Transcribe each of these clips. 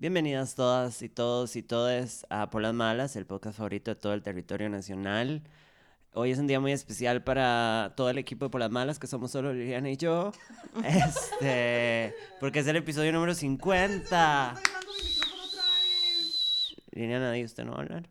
Bienvenidas todas y todos y todes a Por las Malas, el podcast favorito de todo el territorio nacional. Hoy es un día muy especial para todo el equipo de Por las Malas, que somos solo Liliana y yo. Este, porque es el episodio número 50. Liliana, ¿y usted no va a hablar?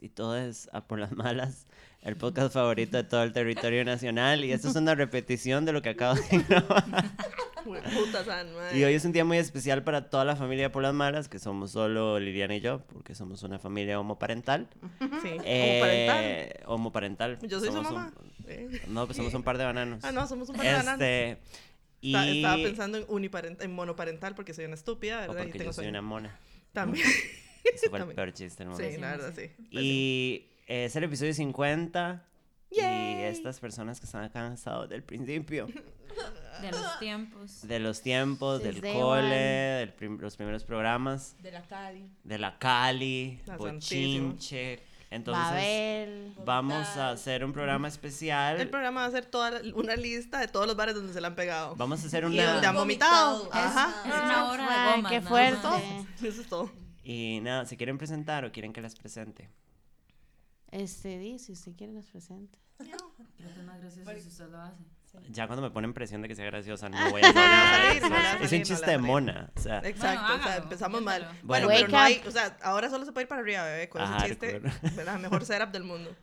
Todos y todas a Por las Malas, el podcast favorito de todo el territorio nacional. Y esto es una repetición de lo que acabo de grabar. Y hoy es un día muy especial para toda la familia Por las Malas, que somos solo Liliana y yo, porque somos una familia homoparental. Sí, Eh, homoparental. homoparental. Yo soy su Somos mamá. un- Eh. no, pues somos un par de bananos. Ah, no, somos un par de bananos. Este, y... Esta- Estaba pensando en, uniparental, en monoparental porque soy una estúpida, o ¿verdad? Y porque tengo yo soy una mona. También. Ese fue el peor chiste del mundo. Sí, la verdad, sí. Y es el episodio 50. Y Yay. estas personas que están acá han estado desde el principio, De los tiempos. de los tiempos, del cole, del prim- los primeros programas, De la Cali. de la Cali, La Bochinche. Entonces, Babel. vamos a hacer un programa El especial. programa va a ser toda la- una lista de todos los bares donde se la han pegado. Vamos a hacer Y donde han una. vomitado. Es, Ajá. es una hora de Ay, gomas. qué fuerte. Eso es todo. Y nada, ¿se quieren presentar o quieren que las presente? Este, di, si usted quiere. Creo que es más gracioso si usted lo hace. Ya cuando me ponen presión de que sea graciosa, no voy a salir, no Es un no chiste de mona. O sea, Exacto, o sea, empezamos mal. Bueno, Bueno. pero no hay, o sea, ahora solo se puede ir para arriba, bebé, con ese chiste, la mejor setup del mundo.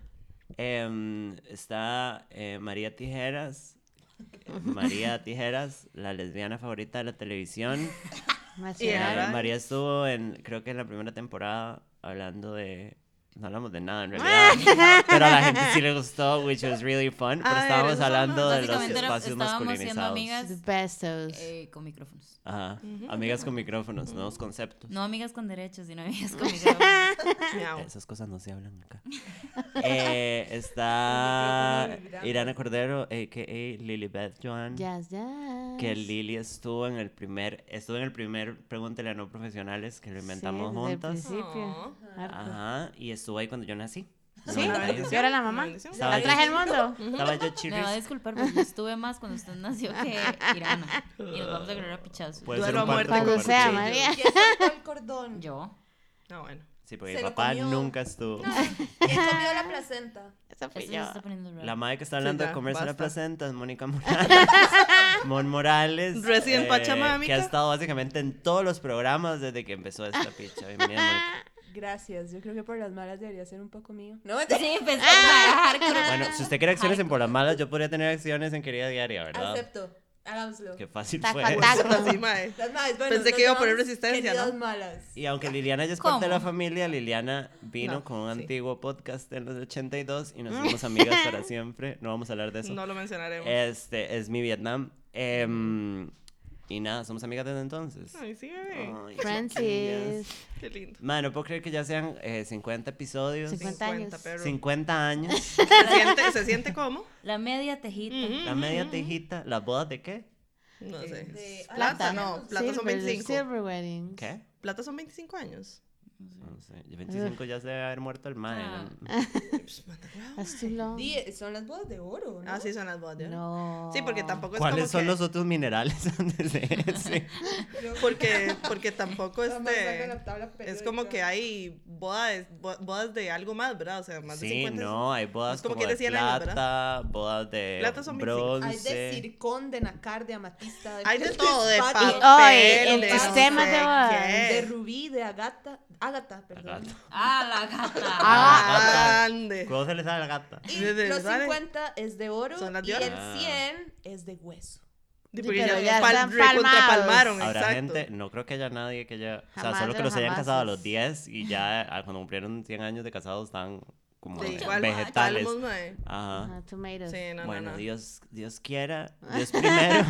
Em, está eh, María Tijeras. María Tijeras, la lesbiana favorita de la televisión. María estuvo en, creo que en la primera temporada, hablando de. No hablamos de nada en realidad. pero a la gente sí le gustó, which was really fun. Pero estábamos hablando de los espacios estábamos siendo masculinizados. amigas The bestos. eh, con micrófonos. Ajá. Amigas con micrófonos, nuevos conceptos. No amigas con derechos, sino amigas con micrófonos. Esas cosas no se hablan acá. Eh, está Irana Cordero, a.k.a. Lilibeth Joan. Jazz, jazz. Que Lili estuvo en el primer, estuvo en el primer Pregúntele a no profesionales que lo inventamos Sí, desde el principio. Oh. Ajá, y estuvo ahí cuando yo nací. Sí, No, yo era la mamá. La traje al mundo. Estaba yo Me va a chirris. disculpar, pero yo estuve más cuando usted nació que Irana. Y nos vamos a agarrar a pichazos. Puede ser un muerte Cuando sea. María. ¿Quién sacó el cordón? Yo. Ah, bueno. Sí, porque mi papá comió. nunca estuvo. ¿Quién comió la placenta? Esa Esto yo. se está poniendo raro. La madre que está hablando ya, de comerse la basta. placenta es Mónica Morales. Mon Morales. eh, Resident Pachamamica. Que ha estado básicamente en todos los programas desde que empezó esta picha. Bienvenida, Mónica. Gracias, yo creo que por las malas debería ser un poco mío. No, Sí, empezó a hardcore. Bueno, si usted quiere acciones en Por las Malas, yo podría tener acciones en Querida Diaria, ¿verdad? acepto, hagámoslo. Qué fácil fue. Así, mae. Las malas, bueno, Pensé que iba a poner resistencia, ¿no? malas. Y aunque Liliana ya es parte de la familia, Liliana vino No, con un sí. antiguo podcast en los 82 y nos hicimos amigas para siempre. No vamos a hablar de eso. No lo mencionaremos. Este es mi Vietnam. Em, y nada, somos amigas desde entonces. Ay, sí, bebé. Ay, chiquillas. Francis. Qué lindo. Man, no puedo creer que ya sean eh, 50 episodios. 50 años. perro. 50 años. ¿Se siente, ¿Se siente cómo? La media tejita. La media tejita. ¿Las bodas de qué? No sé. De- Plata, Ah, no. Plata son Silver, 25. Silver weddings. ¿Qué? Plata son 25 años. No sé. 25 ya se debe haber muerto el mae. Ah. Pues, son las bodas de oro, ¿no? Ah, sí, son las bodas. ¿ya? No. Sí, porque tampoco es ¿Cuáles como son que- los otros minerales antes de ese? Porque, porque tampoco este... Es como que hay bodas, bo- bodas de algo más, ¿verdad? O sea, más de Sí, 50. no, hay bodas es como como, que de de 100 años, plata, bodas de Plata son 25. bronce. Hay de circón, de nacar, de amatista, de Hay de todo, de papel, Oye, el de sistema de de rubí, de agata, ágata, perdón. Agata. Ah, la gata. Ah, Grande. ¿Cómo se le sale a la gata? Y los ¿sale? 50 es de oro Son las y de oro. el Ah. 100 es de hueso. Sí, Sí, porque pero ya, ya pal- están recontrapalmaron, Habrá exacto. gente, no creo que haya nadie que ya, o sea, Jamás solo de que los los hayan casado a los 10 y ya ah, cuando cumplieron 100 años de casados están como De eh, igual, vegetales. palmos, mae. Ajá. Ajá, tomatoes. Sí, no, bueno, no, no. Dios, Dios quiera, Dios primero,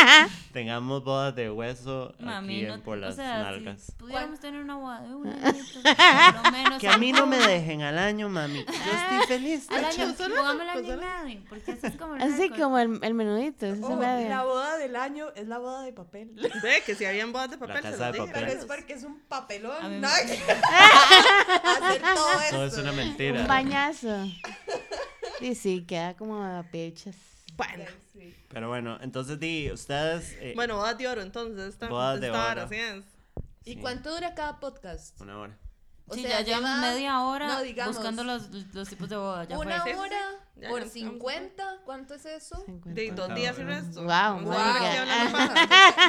tengamos bodas de hueso Mami, aquí no, en por las o sea, nalgas. si pudiéramos tener una boda de un añito, por lo menos. Que a mí no me dejen al año, mami. Yo estoy feliz. Al año, medio, porque así es como el Así récord. como el, el menudito. Oh, la boda del año es la boda de papel. Ve que si habían bodas de papel, casa se de dije, papel. Es porque es un papelón. ¿no? Hacer todo eso. Todo es una mentira. Bañazo. Y sí, queda como a pechas. Bueno, Sí. Pero bueno, entonces di, ustedes. eh, bueno, bodas de oro, entonces. Esta, Bodas de oro. así es. ¿Y sí, cuánto dura cada podcast? Una hora. O sí, sea, ya llevamos lleva- media hora no, digamos, buscando los, los tipos de boda. Ya Una fue. Sí, sí, hora sí. Ya, por ya, vamos a 50. ¿Cuánto es eso? De dos días y resto. Wow, Wow. paja.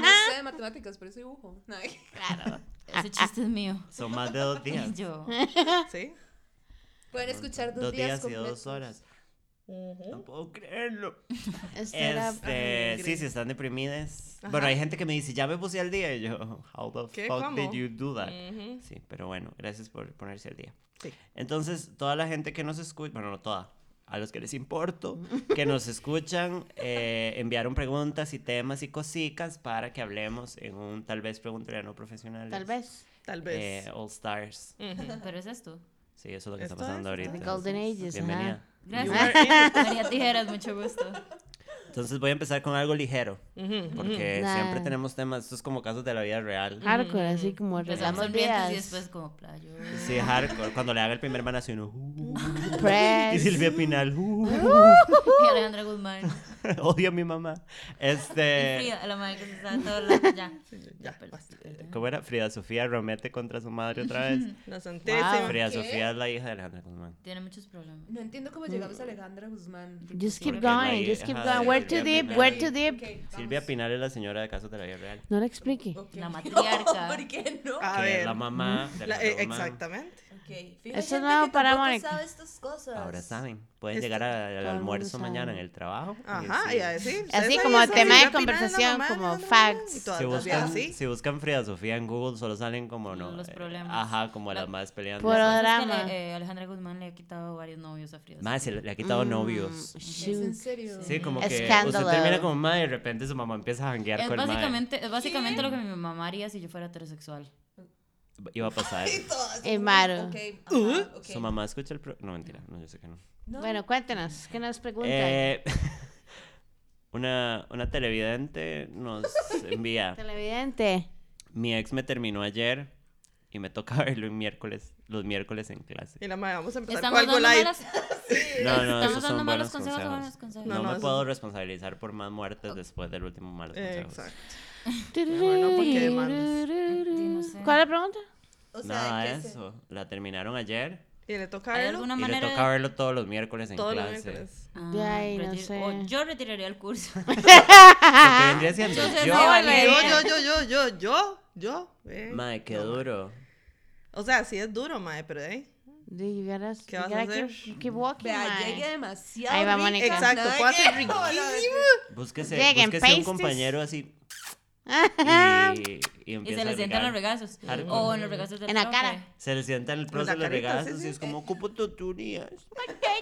No sé de matemáticas, pero es dibujo. No, Claro. Ese chiste es mío. Son más de dos días. Y yo. Sí. Pueden escuchar dos, Dos días y completos. dos horas. No puedo creerlo. Este Este, sí, si están deprimidas. Bueno, hay gente que me dice, ya me puse al día. Y yo, how the ¿Qué? fuck ¿Cómo? did you do that? Ujú. Sí, pero bueno, gracias por ponerse al día. Sí. Entonces, toda la gente que nos escucha, bueno, no toda, a los que les importo, que nos escuchan, eh, enviaron preguntas y temas y cositas para que hablemos en un tal vez preguntaría no profesional. Tal vez. Tal vez. All Stars. Ujú. Pero es esto. Sí, eso es lo que está pasando es, ahorita. The Golden Ages, Bienvenida. ajá. Gracias. María Tijeras, mucho gusto. Entonces voy a empezar con algo ligero, porque Nah. siempre tenemos temas, estos como casos de la vida real. Hardcore, así como Empezamos arreglamos hambrientos y días. después como playo. Sí, hardcore. Cuando le haga el primer manazo, uno, "Uh". y. Silvia Pinal, "Uh". Y Alejandra Guzmán. odio a mi mamá. Este, Frida, la madre que se está en todos lados. Ya. Ya, perdón, basta. perdón. ¿cómo era? Frida Sofía Romete contra su madre otra vez. La santísima. Frida ¿Qué? Sofía es la hija de Alejandra Guzmán. Tiene muchos problemas. No entiendo cómo llegamos a Alejandra Guzmán. Just keep la going, just keep going. Where too deep, Pinal. where too deep. Ok, Silvia. Pinal es la señora de casos de la vida real. No lo explique. Ok. La matriarca. ¿Por qué no? A que ver. es la mamá de La- Alejandra eh, Guzmán. exactamente. Ok. Fíjate Eso que para Mónica. sabe estas cosas. Ahora saben. Pueden llegar a- al almuerzo sabe. mañana en el trabajo. y Ajá, y. Así "Ustedes como tema de conversación, como Alejandra Guzmán", facts. Si buscan, así. si buscan Frida Sofía en Google, solo salen como no. Los eh, problemas. Ajá, como las más peleando. Que drama. le- eh, Alejandra Guzmán le ha quitado varios novios a Frida. Más, le, le ha quitado Mm, novios. ¿Es en serio? Sí, como que Escándalo. usted termina como madre y de repente su mamá empieza a janguear con el básicamente, es básicamente lo que mi mamá haría si yo fuera heterosexual. Iba a pasar. Eh, Maro. Ajá, ok. Su mamá escucha el pro... No, mentira. No, yo sé que no. No. Bueno, cuéntenos, ¿qué nos preguntan? Eh, una, una televidente nos envía. Televidente. Mi ex me terminó ayer y me toca verlo el miércoles, los miércoles en clase. Y la madre, vamos a empezar con algo light. malas, No, no, estamos esos dando son malos consejos consejos. buenos consejos. No, No, no, me eso- puedo responsabilizar por más muertes después del último malos Eh, consejos. Exacto. Mejor no, porque. Sí, sé. ¿Cuál es la pregunta? O sea, Nada ¿qué de se- eso. La terminaron ayer Y le toca ¿Hay verlo alguna y le toca verlo todos los miércoles en todos los clase. miércoles. Ah, De ahí, no retir- sé. o yo retiraría el curso. Lo que vendría siendo yo. Yo, yo, yo, yo, yo, yo, yo. eh. Mae, qué No, duro. O sea, sí es duro, mae, pero eh. You gotta, ¿Qué you vas a gotta hacer? keep, keep walking, Vea, mae. llegue demasiado. Ahí va, rica. Mónica. Exacto, Nada puede ser que- riquísimo. Búsquese, Lleguen, búsquese un pasties. compañero así. y, y Y empieza se le sientan los regar. regazos. Hardcore. O en los regazos del En la profe. cara. Se le sienta en el proceso de los carita, sí, regazos sí. y es como, ¿cómo tú turías?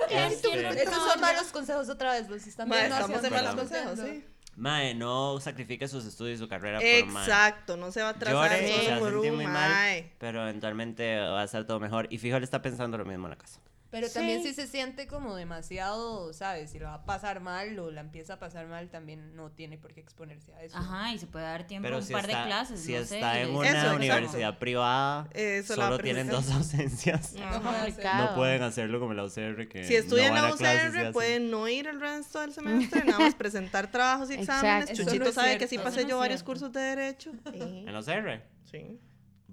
Este, Estos son malos consejos otra vez, los están Mae, viendo estamos en malos consejos, sí. Mae, no sacrifique sus estudios y su carrera por mae. Exacto, no se va a atrasar Llore, se va solo a por sentir un muy mal, pero eventualmente va a estar todo mejor. Y fijo, él está pensando lo mismo en la casa. Pero también Sí. si se siente como demasiado, ¿sabes? Si lo va a pasar mal o la empieza a pasar mal, también no tiene por qué exponerse a eso. Ajá, y se puede dar tiempo Pero un si par está, de clases. si no está en una Eso, universidad privada, Eso solo tienen dos ausencias. No. No pueden hacerlo como la UCR que Si estudian no la a UCR, pueden no ir el resto del semestre, nada más presentar trabajos y exámenes. Exacto. Chuchito sabe que sí pasé yo varios cierto. cursos de Derecho. En la UCR. Sí.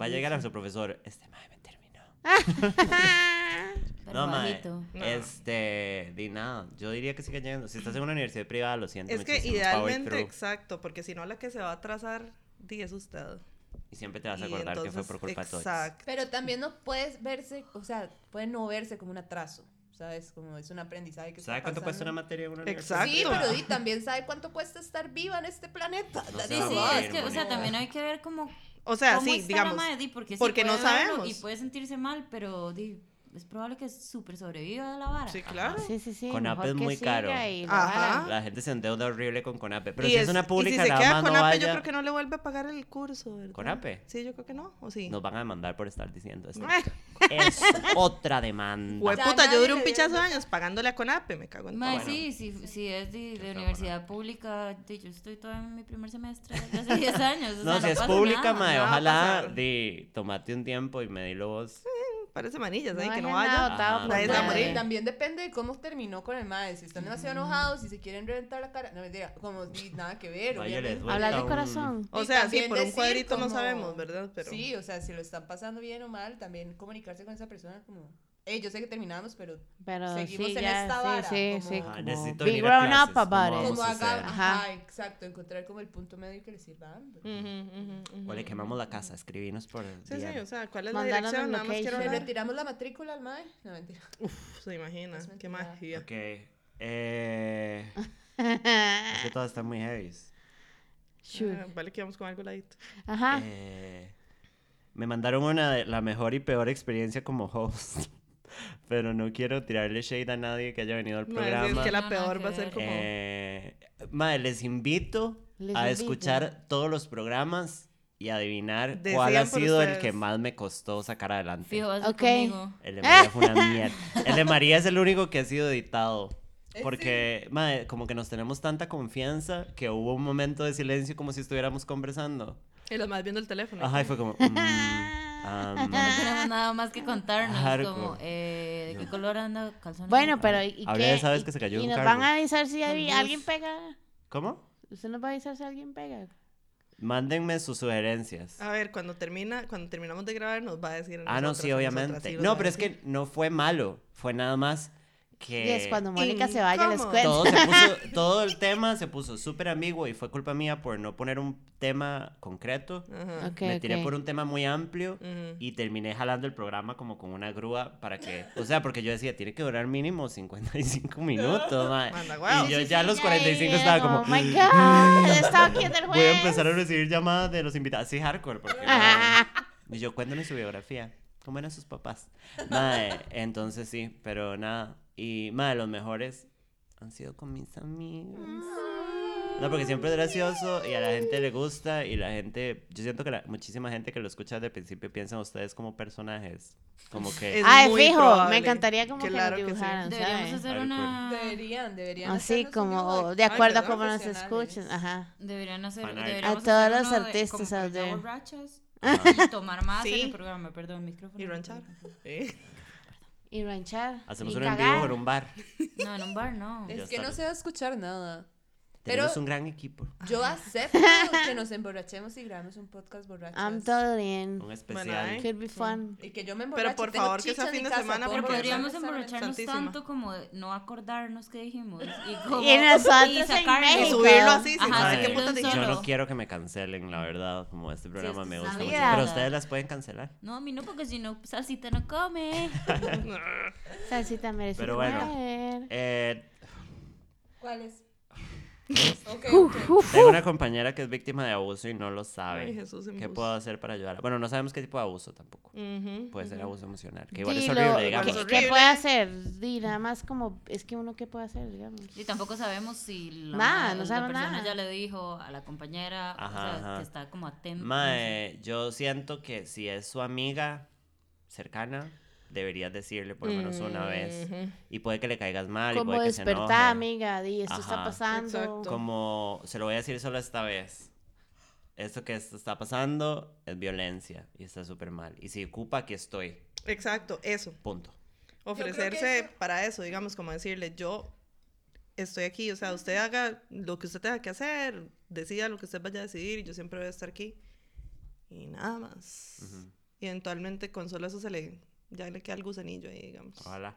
Va a llegar a su profesor. Este mae me terminó. Pero No, bajito. No. Este, di nada. Yo diría que siga yendo. Si estás en una universidad privada, lo siento. Es que muchísimo. Idealmente, exacto, porque si no la que se va a atrasar, di es usted. Y siempre te vas a Y acordar que fue entonces, por culpa de todos. Exacto. Pero también no puedes verse, o sea, puede no verse como un atraso. ¿sabes? Como es un aprendizaje que ¿Sabe cuánto cuesta una materia en una Exacto. Sí, pero di, también sabe cuánto cuesta estar viva en este planeta. No Sí, sí, es que, o sea, también hay que ver cómo, O sea, cómo sí, está digamos. la madre, di, porque, sí porque no sabemos. Y puede sentirse mal, pero di, es probable que súper sobreviva a la vara. Sí, claro. Sí, sí, sí. Con mejor Ape es muy caro. y la Ajá. La gente se endeuda horrible con Conape. Pero Y si es, es- una y pública, si se nada queda más con no APE, vaya. yo creo que no le vuelve a pagar el curso, ¿verdad? ¿Con APE? Sí, yo creo que no. ¿O sí? Nos van a demandar por estar diciendo esto. Eh, Es otra demanda. Ya puta, yo duré un pichazo de años pagándole a Conape, me cago en todo. sí, sí, si es de, de universidad pública, di, yo estoy todavía en mi primer semestre de hace 10 años. o No, si es pública, mae, ojalá di, tomate un tiempo y me dilo vos. Parece manillas, No ahí, que no vaya. nada. También depende de cómo terminó con el mae. Si están demasiado enojados, si se quieren reventar la cara. No, mentira, como ni nada que ver. Hablar de corazón. O sea, sí, por un cuadrito no sabemos, ¿verdad? Pero... Sí, o sea, si lo están pasando bien o mal, también comunicarse con esa persona como, hey, yo sé que terminamos, pero Pero Seguimos sí, en ya, esta vara, sí, sí, como- sí. Ajá, como necesito be grown up about ¿cómo it. como haga? Ajá. ajá, exacto, encontrar como el punto medio que les sirva ujú. O le quemamos la casa, escribinos por el Sí, sí, o sea, ¿cuál es la dirección? Nada más quiero. ¿Le retiramos la matrícula al mae? No, mentira. Uf, se imagina. Es Qué magia. Ok. Eh, es que todas están muy heavy. Sure. Ah, vale que vamos con algo ladito. Ajá. Eh, me mandaron una de la mejor y peor experiencia como host. Pero no quiero tirarle shade a nadie que haya venido al No, es programa. que la No, peor va a ser como... Eh, madre, les invito Les a invito. escuchar todos los programas y adivinar Decían cuál ha sido el ustedes. que más me costó sacar adelante. Fijo, va a ser Ok. conmigo. El de María fue una mierda. El de María es el único que ha sido editado. ¿Eh, Porque, madre, como que nos tenemos tanta confianza que hubo un momento de silencio como si estuviéramos conversando. Y los más viendo el teléfono. Ajá, y fue como... mm, am, No tenemos nada más que contarnos. Hardcore. Como, eh, ¿de qué color anda calzones? Bueno, pero ¿y Hablé qué? ¿Y- que se cayó ¿Y un nos carro. van a avisar si hay- alguien pega? ¿Cómo? ¿Usted nos va a avisar si alguien pega? Mándenme sus sugerencias. A ver, cuando termina, cuando terminamos de grabar nos va a decir. a Ah, no, nosotras, sí, a obviamente. nosotras, sí, nos no, a pero es decir. que no fue malo. Fue nada más Y que... es cuando Mónica se vaya, les incómodo. cuento. todo, se puso, todo el tema se puso súper ambiguo y fue culpa mía por no poner un tema concreto. Ajá. Ok, Me tiré ok. por un tema muy amplio Ujú. y terminé jalando el programa como con una grúa para que, o sea, porque yo decía, tiene que durar mínimo 55 minutos, mae. Manda huevos. Y yo Sí, ya a sí, los ya 45 ahí, estaba como, Oh my God, estaba aquí en el voy a juez. empezar a recibir llamadas de los invitados, así hardcore, porque Ah. no- Y yo, cuéntanos su biografía. ¿Cómo eran sus papás? Entonces sí, pero nada. Y, madre, los mejores han sido con mis amigos. No, porque siempre es gracioso y a la gente le gusta y la gente, yo siento que la- muchísima gente que lo escucha desde el principio piensa en ustedes como personajes. Como que... Es muy fijo, me encantaría como Claro que que nos sí. dibujaran, Deberíamos ¿sabes? hacer una... Deberían, deberían. Así como, dibujo de acuerdo a cómo nos escuchen, ajá. Deberían hacer, A todos hacer los uno de- artistas como there. borrachas Ajá. y tomar más en Sí. el programa, perdón, micrófono. Y ranchar. Sí. Y ranchar. Hacemos y un en cagar. vivo en un bar. No, en un bar no. Ya Es que no se va a escuchar nada. Tenemos Pero- un gran equipo. Yo acepto que nos emborrachemos y grabemos un podcast borrachos. I'm totally in. Un especial. ay. Could be fun. Y que yo me emborrache. por tengo favor, que sea en fin de casa, semana, Pero porque- podríamos emborracharnos Santísima. tanto como no acordarnos que dijimos. Y, como, Y nosotros en sacarlo. México. Y subirlo así, Ajá, qué en dijimos. Yo no quiero que me cancelen, la verdad. Como este programa me gusta sabía. mucho. Pero ustedes las pueden cancelar. No, a mí no, porque si no, salsita no come. Salsita merece Pero bueno. comer. Eh, ¿Cuál es? Ok, ok. tengo una compañera que es víctima de abuso y no lo sabe. Ay, Jesús en ¿Qué puedo hacer para ayudarla? Bueno, no sabemos qué tipo de abuso tampoco. Puede ser abuso emocional. Que igual es Dilo, horrible, ¿qué- digamos. Es ¿Qué, horrible. puede hacer? Di, nada más como, es que uno qué puede hacer, digamos. Y tampoco sabemos si la, ma- no la persona nada. ya le dijo a la compañera, Ajá, o sea, ajá. que está como atenta. Mae, yo siento que si es su amiga cercana, deberías decirle por lo menos una vez. Y puede que le caigas mal y Como puede que se enoje. despertar, amiga, di, esto está Ajá. pasando. Exacto. Como se lo voy a decir solo esta vez. Esto que esto está pasando es violencia y está súper mal. Y si ocupa, aquí estoy. Exacto, eso. Punto. Ofrecerse eso- para eso, digamos, como decirle, yo estoy aquí, o sea, usted haga lo que usted tenga que hacer, decida lo que usted vaya a decidir, y yo siempre voy a estar aquí. Y nada más. Ujú. Y eventualmente con solo eso se le, ya le queda el gusanillo ahí, digamos. Ojalá.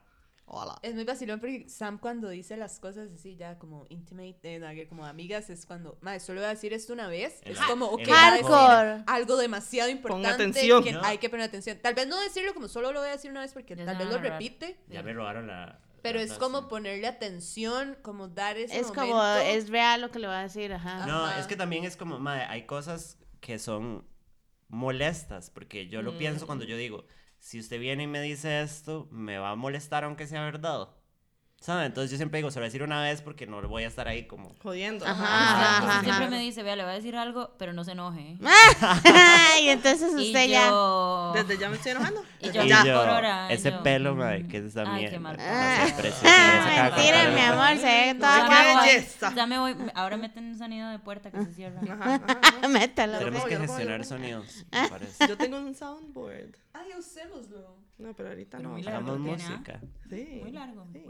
Hola. Es muy vacilón porque Sam cuando dice las cosas así ya como intimate, eh, como amigas, es cuando, madre, solo voy a decir esto una vez. En es la- como, ok, Hardcore. algo demasiado importante atención. que No. hay que poner atención. Tal vez no decirlo como solo lo voy a decir una vez porque Ya tal vez lo repite. Ya me robaron la, Pero es como sí. ponerle atención, como dar ese Es como, momento. es real lo que le va a decir, ajá. No, Ajá. es que también es como, madre, hay cosas que son molestas, porque yo lo pienso cuando yo digo, si usted viene y me dice esto, me va a molestar aunque sea verdad. ¿Sabe? Entonces yo siempre digo, se lo voy a decir una vez porque no voy a estar ahí como... Jodiendo. Ajá, Ajá, ajá, siempre me dice, vea, le voy a decir algo, pero no se enoje. y entonces Y usted ya. yo... Desde ya me estoy enojando. Y yo, Y ya. yo, por hora, ese yo- pelo, madre, que es esa Ay, mierda. qué Ah, mentira, mi amor, se ve toda Ya belleza. ya me voy, ahora meten un sonido de puerta que se cierra. Ajá. Métalo. Tenemos que gestionar sonidos, me parece. Yo tengo un soundboard. Ay, usémoslo. No, pero ahorita no. muy largo. Hagamos ¿ah? música. Sí. Muy largo. Sí.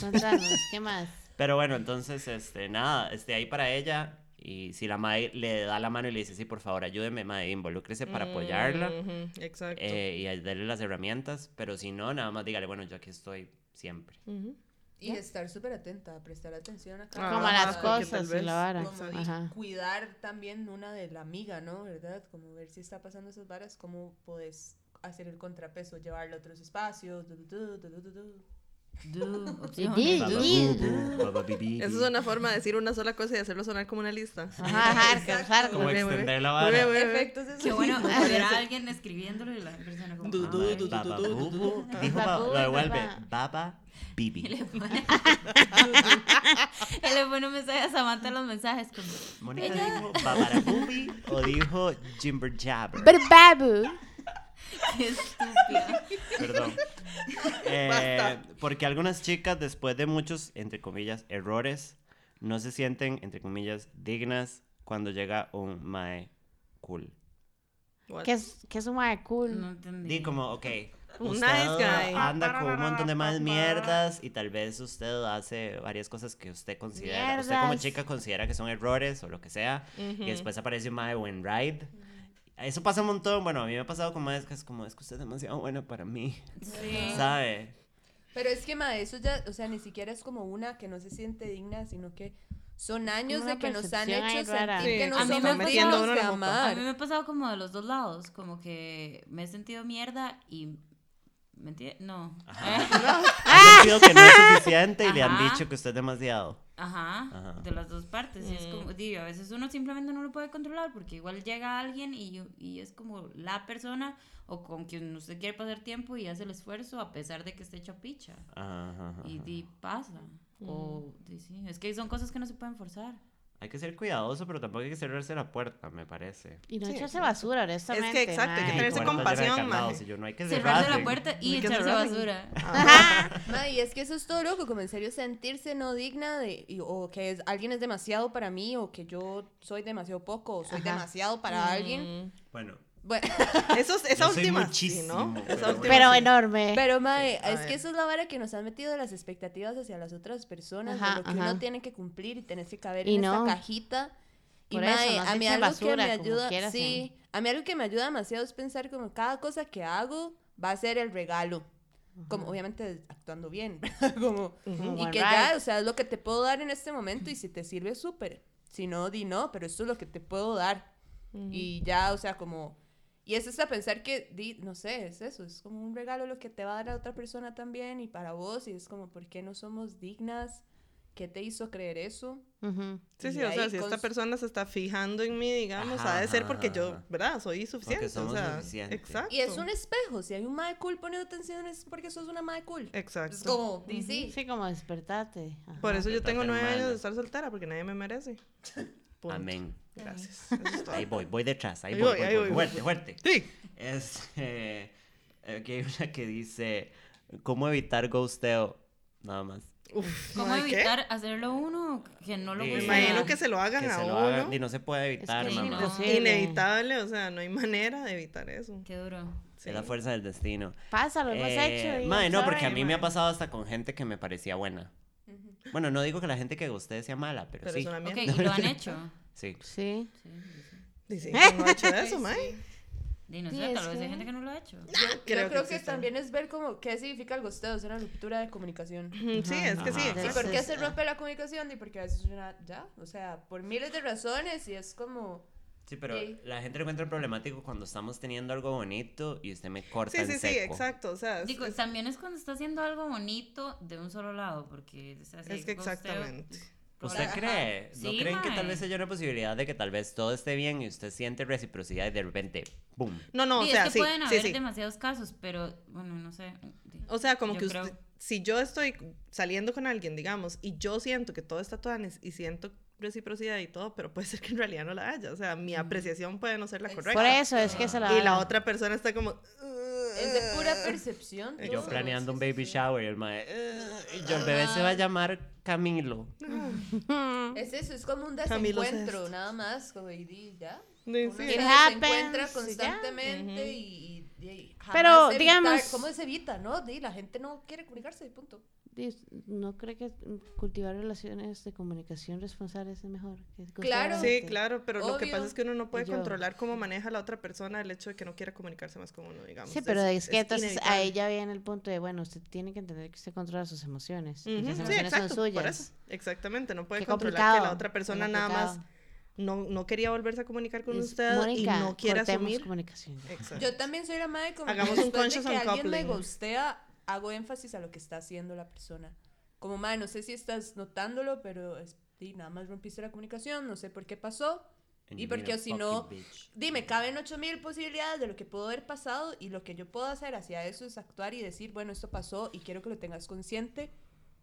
Contanos, ¿qué más? Pero bueno, entonces, este, nada, este, ahí para ella. Y si la madre le da la mano y le dice, sí, por favor, ayúdeme, madre, involúcrese para apoyarla. Ujú, Exacto. eh, y darle las herramientas. Pero si no, nada más dígale, bueno, yo aquí estoy siempre. Ujú. Y estar súper atenta, prestar atención a Ah, cada Como a las cosas y vez- la vara. Como y Ajá. cuidar también una de la amiga, ¿no? ¿Verdad? Como ver si está pasando esas varas, cómo puedes hacer el contrapeso, llevarlo a otros espacios. du, du, du, Esa es una forma de decir una sola cosa y hacerlo sonar como una lista. Ajá, hardcore. Como Muy bien, muy extender bien. la vara. Efectos Qué bueno sonido. ver a alguien escribiéndolo y la persona como... Dijo, lo devuelve. baba. Bibi. Él le pone un mensaje a Samantha en los mensajes como... Mónica dijo babarabubi o dijo jimber jabber. But babu. Qué estúpida. Perdón. Eh, porque algunas chicas, después de muchos, entre comillas, errores, no se sienten, entre comillas, dignas cuando llega un mae cool. What? Que es, que es un mae cool. No entendí. Di como, ok, Un usted nice guy. anda con un montón de más mierdas y tal vez usted hace varias cosas que usted considera, usted como Mierdas. chica considera que son errores o lo que sea, Ujú. y después aparece un mae buen ride. Eso pasa un montón, bueno, a mí me ha pasado con maes que es como, es que usted es demasiado buena para mí, Sí. ¿sabe? Pero es que, ma, eso ya, o sea, ni siquiera es como una que no se siente digna, sino que son años Una de que nos han hecho sentir Sí, que no a mí me somos dignos de. A mí me ha pasado como de los dos lados, como que me he sentido mierda y... ¿Me entiendes? No. Ajá. Eh, Ha sentido que no es suficiente y le han dicho que usted es demasiado. Ajá, Ajá. de las dos partes. Y es como, digo, a veces uno simplemente no lo puede controlar porque igual llega alguien y, y es como la persona o con quien usted quiere pasar tiempo y hace el esfuerzo a pesar de que esté hecha picha. Ajá. Y di, pasa. O, di, sí, es que son cosas que no se pueden forzar. Hay que ser cuidadoso, pero tampoco hay que cerrarse la puerta, me parece. Y no Sí, echarse basura, honestamente. exacto, hay que tenerse compasión, y yo, no hay que Cerrarse cerrarse. la puerta y que echarse cerrarse. basura. Ma, y es que eso es todo loco, como en serio sentirse no digna de, y- o que es, alguien es demasiado para mí, o que yo soy demasiado poco, o soy Ajá. demasiado para alguien. Bueno, Bueno, Eso es, esa Yo soy última, sí, ¿no? pero Esa última, Pero sí. enorme. pero mae, a es que eso es la vara que nos han metido de las expectativas hacia las otras personas, Ajá, de lo que ajá. uno tiene que cumplir y tenés que caber Y en no. esta cajita. Y Por eso, mae, a mí algo basura, que me ayuda, quieras, sí, a mí algo que me ayuda demasiado es pensar como cada cosa que hago va a ser el regalo. Como obviamente actuando bien, como Un y buen que ya, ride. o sea, es lo que te puedo dar en este momento y si te sirve súper. Si no, di no, pero esto es lo que te puedo dar. Y ya, o sea, como y eso es a pensar que di, no sé, es eso, es como un regalo lo que te va a dar a otra persona también y para vos y es como ¿por qué no somos dignas? ¿Qué te hizo creer eso? Ujú. Sí, Y sí, o sea, si esta persona se está fijando en mí, digamos, Ajá, ha de ser porque yo. ¿verdad? Soy suficiente. somos o sea, suficiente. Exacto. Y es un espejo, si hay un mae cool poniendo atención es porque sos una mae cool. Exacto. Es como, di sí. Sí, como despertate. Ajá. Por eso yo tengo nueve años de estar soltera, porque nadie me merece. Punto. amén. Gracias. Eso es todo. Ahí voy, voy detrás, ahí, Ahí voy, voy, ahí voy, voy. fuerte, fuerte. Sí. Es, eh, aquí hay una que dice, ¿cómo evitar ghosteo? Nada más. Uf, ¿Cómo mae, ¿qué? evitar hacerlo uno que no lo Sí, Me imagino que se lo hagan Que a se lo uno. hagan y no se puede evitar, que es mamá. no. imposible. Inevitable, o sea, no hay manera de evitar eso. Qué duro. Sí. Es la fuerza del destino. Pásalo, lo hemos Eh, hecho. y mae, no, porque a mí me ha pasado hasta con gente que me parecía buena. Bueno, no digo que la gente que guste sea mala, pero, Pero sí. es una Ok, mierda. ¿y lo han hecho? Sí. Sí. Sí, sí, sí. Dice, ¿quién no ha hecho eso, mae? Di, no Sí, sé, tal vez hay que- gente que no lo ha hecho. Yo Creo creo, que que, también es ver como qué significa el gosteo, es una ruptura de comunicación. Sí, es que sí. ¿Y por qué se rompe la comunicación? Y porque a veces una, ya, o sea, por miles de razones y es como, Sí, pero Sí. la gente lo encuentra problemático cuando estamos teniendo algo bonito y usted me corta Sí, en sí, sí, seco. exacto. O sea, es, Digo, es- también es cuando está haciendo algo bonito de un solo lado, porque es así. es que exactamente. ¿Usted Ajá. cree? ¿No Sí, creen que tal vez haya una posibilidad de que tal vez todo esté bien y usted siente reciprocidad y de repente, ¡boom! No, no, o sea, es que sí, pueden haber sí. demasiados casos, pero bueno, no sé. O sea, como Yo que creo- usted, si yo estoy saliendo con alguien, digamos, y yo siento que todo está tuanis y siento reciprocidad y todo, pero puede ser que en realidad no la haya. O sea, mi apreciación puede no ser la correcta. Por eso es que se la Y la otra persona está como... Es de pura percepción. Y yo planeando un baby shower y el mae, y yo el bebé se va a llamar Camilo. Es eso, es como un desencuentro, nada más, como y di, ya. Sí, Uno sí. se ya. constantemente y, y- y jamás Pero, evitar- digamos- ¿Cómo se evita, no? Di, la gente no quiere comunicarse, y punto. ¿No cree que cultivar relaciones de comunicación responsables es mejor? que Claro. Sí, claro, pero lo que pasa es que uno no puede Yo. controlar cómo maneja la otra persona el hecho de que no quiera comunicarse más con uno, digamos. Sí, pero es, que entonces a ella viene el punto de, bueno, usted tiene que entender que usted controla sus emociones. y Sí, exacto, son por eso. Exactamente, no puede Qué controlar que la otra persona nada más no, no quería volverse a comunicar con Es, usted Mónica, y no quiere asumir. comunicación. Exacto. Yo también soy la madre como que Hagamos un de que alguien me gustea, hago énfasis a lo que está haciendo la persona. Como madre, no sé si estás notándolo, pero es, di, nada más rompiste la comunicación, no sé por qué pasó. And Y porque a si no, bitch. Dime, caben 8000 posibilidades de lo que pudo haber pasado y lo que yo puedo hacer hacia eso es actuar y decir, bueno, esto pasó y quiero que lo tengas consciente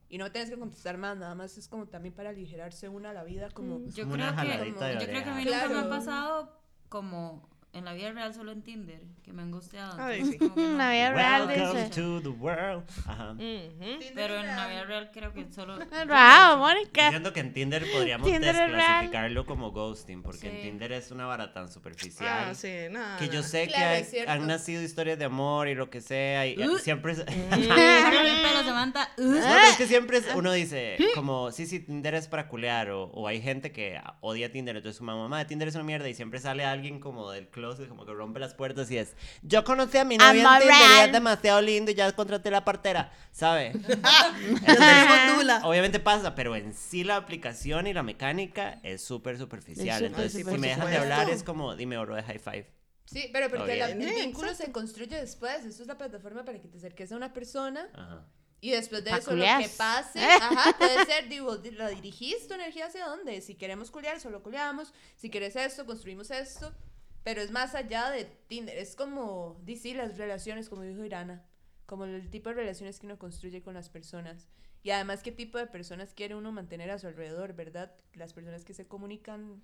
y no tienes que contestar más, nada más es como también para aligerarse una la vida como... Yo Como una creo, que, jaladita de yo creo que a mí nunca me ha Claro. pasado como en la vida real, solo en Tinder, que me han gusteado. Entonces sí. no. La vida real Welcome dice. to the world. Ajá. Pero en la vida real creo que solo... Bravo, Mónica. Siento que en Tinder podríamos Tinder es real. desclasificarlo como ghosting, porque en. Tinder es una vara tan superficial. Ah, sí, nada. Que yo sé Claro, que hay- han nacido historias de amor y lo que sea, y eh, Uh. siempre es... Samantha. Uh. No, es que siempre es- uno dice, como, sí, sí, Tinder es para culear, o, o hay gente que odia Tinder, entonces su mamá, de Tinder es una mierda, y siempre sale alguien como del closet, como que rompe las puertas y es, yo conocí a mi novia en Tinder y es demasiado lindo y ya contraté la partera, ¿sabe? Obviamente pasa, pero en sí la aplicación y la mecánica es súper superficial, súper entonces si superficial. me dejan de hablar es como, dime oro de high five. Sí, pero porque la- el vínculo se construye después, esto es la plataforma para que te acerques a una persona Ajá. y después de eso lo que culiar. pase, ajá, puede ser, digo, di- la dirigís tu energía hacia dónde, si queremos culiar, solo culiamos, si quieres esto, construimos esto, pero es más allá de Tinder, es como, di sí, las relaciones, como dijo Irana, como el tipo de relaciones que uno construye con las personas. Y además, qué tipo de personas quiere uno mantener a su alrededor, ¿verdad? Las personas que se comunican.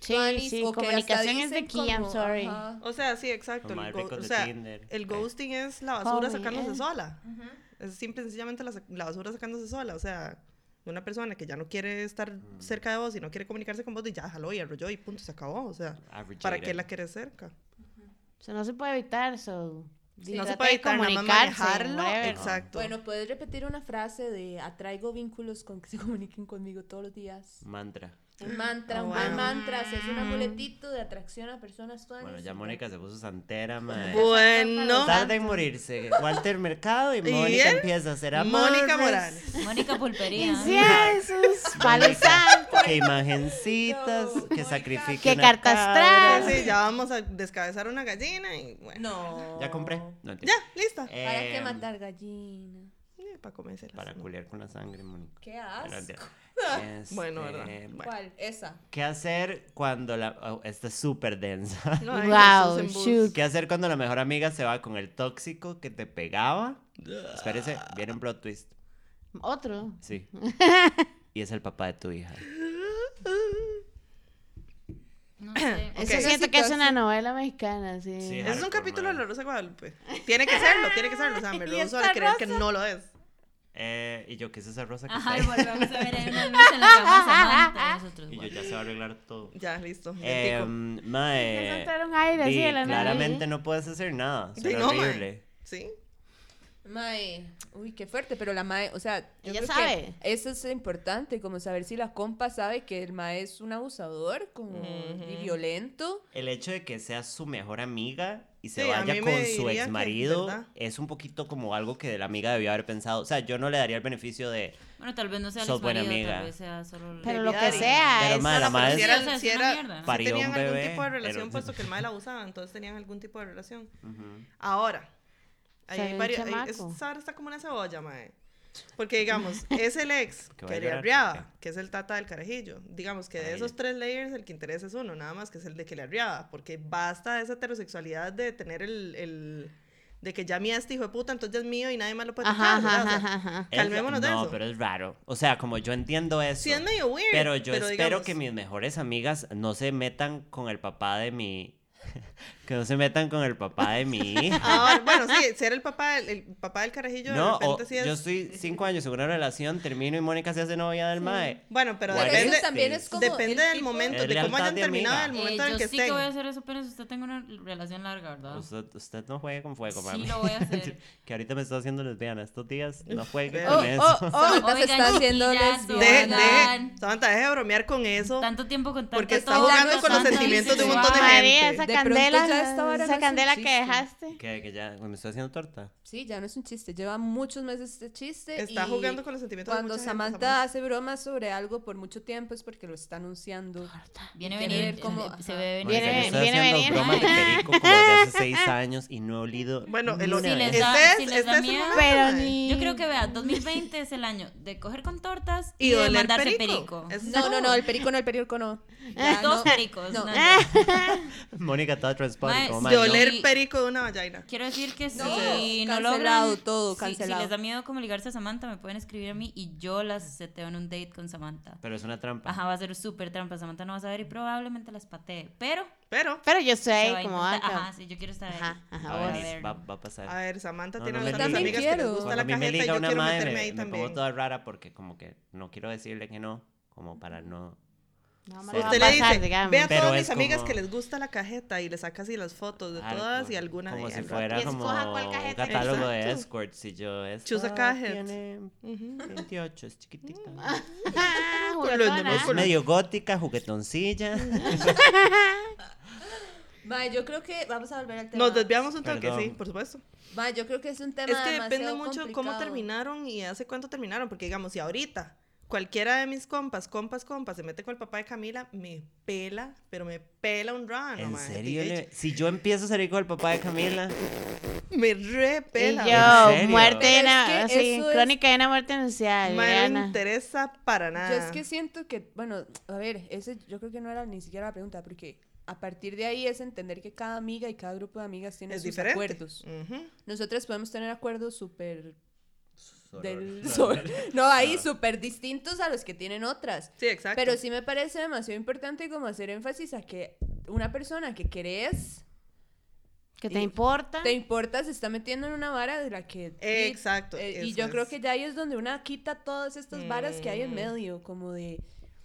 Sí, tuanis, sí, o comunicación es de key, I'm sorry. ajá. O sea, sí, exacto. El, go- o sea, el ghosting es la basura Homie, sacándose sola. Es simple y sencillamente la, la basura sacándose sola. O sea, una persona que ya no quiere estar Mm. cerca de vos y no quiere comunicarse con vos, y ya jaló y arrolló y punto, se acabó. O sea, ¿para qué la quieres cerca? O sea, no se puede evitar eso. Sí, no se puede de evitar manejarlo. Exacto. Bueno, puedes repetir una frase de atraigo vínculos con que se comuniquen conmigo todos los días. Mantra. Un mantra, Oh, wow. mantra, es un amuletito de atracción a personas tuanis. Bueno, ya Mónica se puso santera, mae. bueno. Tarda en morirse. Walter Mercado y ¿Y Mónica él? empieza a hacer Mónica amarres, Morales. Mónica Pulpería. Sí, esos palo santo. Que imagencitas, No, que Mónica. sacrifiquen Que cartas. Sí, ya vamos a descabezar una gallina y bueno. No. Ya compré. No, Ya, lista. ¿Para qué Em, matar gallina? Eh, para comérselas. Para culiar con la sangre, Mónica. Qué asco. mentira. Bueno, Este, ¿verdad? Bueno. ¿Cuál? Esa. ¿Qué hacer cuando la... oh, esta es súper densa. Ay, Wow, shoot. ¿Qué hacer cuando la mejor amiga se va con el tóxico que te pegaba? Espérese, viene un plot twist. Otro. Sí. Y es el papá de tu hija. No sé. Eso Ok. siento que es una novela mexicana, sí. Es un capítulo de. La Rosa Guadalupe. Tiene que serlo, tiene que serlo. O sea, me ¿Y rehuso esta a creer que no lo es. Eh, y yo, ¿qué es esa rosa que Ajá, está ahí? volvemos a ver ahí una luz en la cama Samantha. y Nosotros, Y yo ya se va a arreglar todo. Ya, listo. Eh, mae, aire así di, de la nada. claramente no puedes hacer nada. Sí, no, mae. horrible. Sí. Mae, uy, qué fuerte, pero la mae, o sea, yo Ella creo sabe. que eso es importante, como saber si la compa sabe que el mae es un abusador, como y violento. El hecho de que sea su mejor amiga y se Sí, vaya con su ex marido, es un poquito como algo que la amiga debió haber pensado. O sea, yo no le daría el beneficio de. Bueno, tal vez no sea el Sos buena exmarido, amiga. tal vez sea solo... el- Pero lo que sea, Pero, es... madre, la madre si era- O sea, si una era- mierda. si Parió tenían un algún bebé, tipo de relación, pero- puesto que el mae la abusaba, entonces tenían algún tipo de relación. Ujú. Ahora, ahí hay varios. vara está como una cebolla, mae. Porque, digamos, es el ex Que le arriaba, que es el tata del carajillo. Digamos que de esos tres layers, el que interesa es uno, nada más que es el de que le arriaba. Porque basta esa heterosexualidad de tener el. el de que ya mi este hijo de puta, entonces ya es mío y nadie más lo puede Ajá, tocar. ajá, ¿verdad? O sea, ajá, ajá. Es- Calmémonos de no, eso. pero es raro. O sea, como yo entiendo eso. Sí, es medio weird. Pero yo espero digamos- que mis mejores amigas no se metan con el papá de mi. Que no se metan con el papá de mi hija. Ahora, bueno, sí, ser el papá, del- el, papá del carajillo, No, de o repente sí es. yo estoy cinco años en una relación, termino y Mónica se hace novia del mae. Bueno, pero Pero Pero depende, eso también es como depende el del tipo- momento, de cómo hayan de terminado, amiga. el Eh, momento en el yo que sí estén. que voy a hacer eso apenas usted tenga una relación larga, ¿verdad? Usted, usted no juegue con fuego, Sí mami. lo voy a hacer. que ahorita me está haciendo lesbiana. Estos días no juegue Oh, con Oh, eso. oh, oh, ahorita se está haciendo lesbiana. Oigan. deje, Samantha, deje de bromear con eso. Tanto tiempo con tanto Porque está jugando con los sentimientos de un montón de gente. De pronto candela, ya esta vara no esa es un candela que chiste. dejaste. Que, que ya me estoy haciendo torta. Sí, ya no es un chiste. Lleva muchos meses este chiste. Está y jugando con los sentimientos de Cuando mucha gente, Samantha hace bromas sobre algo por mucho tiempo es porque lo está anunciando. Viene a Tiene venir, que ver cómo- se ve venir. Mónica, Viene- yo estoy viene haciendo venir. bromas de perico como desde hace seis años y no he olido Bueno, el Si les da- este es, si les este da es el miedo. momento, Pero mae. ni... Yo creo que vea, 2020 es el año de coger con tortas y, Y de mandarse perico. perico. Eso es No, no, no, el perico no, el perico no. Ya, Dos no. pericos. No. no, no. Mónica toda transport Mae, De oler perico de una vagina. Quiero decir que si No, no cancelado logran todo, si- cancelado. Si, les da miedo como ligarse a Samantha, me pueden escribir a mí y yo las seteo en un date con Samantha. Pero es una trampa. Ajá, va a ser súper trampa. Samantha no va a saber y probablemente las patee. Pero Pero, Pero yo estoy se ahí va a como intentar- banca. Ajá, sí, yo quiero estar ahí. Ajá, ajá, Va a verlo. va, va a pasar. a ver, Samantha No, tiene no, bastantes amigas que les gusta Cuando la mí me cajeta y liga yo una quiero madre, meterme me, ahí me también. pongo toda rara porque como que no quiero decirle que no, como para no... No me Usted le pasar, dice, digamos. ve a todas es mis amigas como- que les gusta la cajeta y le saca así las fotos de algo, todas y alguna Como de si ellas. fuera como escoja cuál un cajeta le catálogo de escorts y yo... Esta Choose a cajet. tiene Ujú. 28, es chiquitita. Con los juguetona. Es medio gótica, juguetoncilla. Ma, yo creo que vamos a volver al tema. Nos desviamos un toque, Perdón. sí, por supuesto. Ma, yo creo que es un tema Es que depende mucho cómo complicado. terminaron y hace cuánto terminaron, porque digamos, si ahorita cualquiera de mis compas, compas, compas, se mete con el papá de Camila, me pela, pero me pela un rano, ¿En mae. serio? Y- le- Si yo empiezo a salir con el papá de Camila... Me Y repela. yo, serio? muerte es una... que Sí, crónica de una muerte anunciada, no me interesa para nada. Yo es que siento que, bueno, a ver, ese yo creo que no era ni siquiera la pregunta, porque a partir de ahí es entender que cada amiga y cada grupo de amigas tiene es sus diferente. acuerdos. Ujú. Nosotras podemos tener acuerdos súper del Soror. no ahí súper distintos a los que tienen otras. Sí, exacto. Pero sí me parece demasiado importante como hacer énfasis a que una persona que querés, ¿Qué te importa? te importa, se está metiendo en una vara de la que... Exacto, eh, y yo creo que ya ahí es donde una quita todas estas varas que hay en Mm. medio, como de...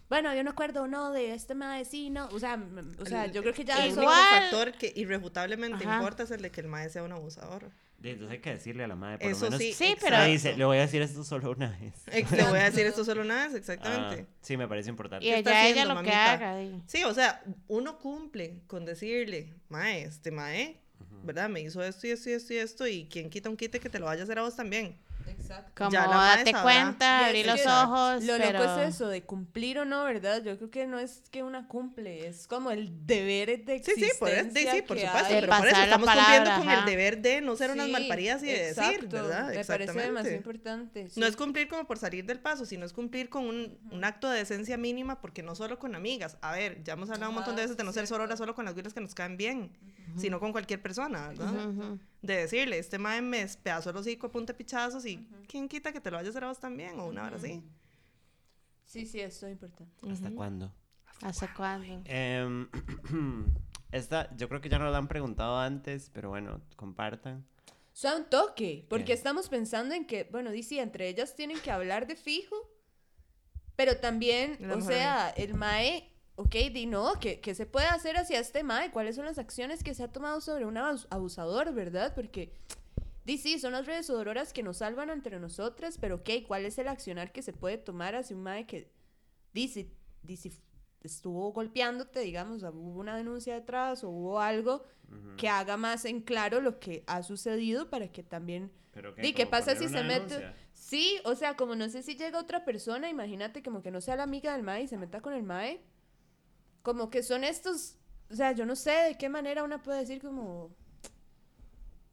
Bueno, yo no acuerdo, no, de este mae, sí, no. O sea, o sea yo creo que ya el eso... único Igual- factor que irrefutablemente Ajá. importa es el de que el maestro sea un abusador. Entonces hay que decirle a la madre, por Eso lo menos... sí, Sí, pero- dice, le voy a decir esto solo una vez. Le voy a decir esto solo una vez, exactamente. Ah, sí, me parece importante. Y ¿Qué está ella, ella haciendo, lo que mamita? haga. di. Sí, o sea, uno cumple con decirle, mae, este mae, ¿verdad? Me hizo esto y esto y esto y esto, y quien quita un quite que te lo vaya a hacer a vos también. Exacto. Como Ya date sabrá. cuenta, Y abrí los que ojos, Lo pero... loco es eso, de cumplir o no, ¿verdad? Yo creo que no es que una cumple, es como el deber de Sí, existencia sí, por, sí, sí, por que supuesto, hay. De pero por eso estamos cumpliendo con ajá. el deber de no ser unas Sí, malparidas y de decir, ¿verdad? Me parece demasiado Exactamente. importante. sí. No es cumplir como por salir del paso, sino es cumplir con un, un acto de decencia mínima, porque no solo con amigas. A ver, ya hemos hablado un montón de veces de no ser cierto. sororas solo con las güiras que nos caen bien, sino con cualquier persona, ¿verdad? De decirle, este mae me despedazó el hocico a punta de pichazos y ¿quién quita que te lo vayas a hacer a vos también? O una hora así. Sí, sí, eso es importante. ¿Hasta cuándo? ¿Hasta cuándo? Em, esta, yo creo que ya nos la han preguntado antes, pero bueno, compartan. Un toque, porque ¿Qué? estamos pensando en que, bueno, dice, entre ellas tienen que hablar de fijo, pero también, La o mujer. sea, el MAE, ok, di no, ¿qué, qué se puede hacer hacia este MAE? ¿Cuáles son las acciones que se ha tomado sobre un abus- abusador, verdad? Porque, di sí, son las redes ororas que nos salvan entre nosotras, pero ok, ¿cuál es el accionar que se puede tomar hacia un MAE que, dice, dice, estuvo golpeándote, digamos, hubo una denuncia detrás o hubo algo que haga más en claro lo que ha sucedido para que también... Pero Di, ¿qué pasa si se mete? Sí, o sea, como no sé si llega otra persona, imagínate como que no sea la amiga del mae y se meta con el mae. Como que son estos, o sea, yo no sé de qué manera una puede decir como...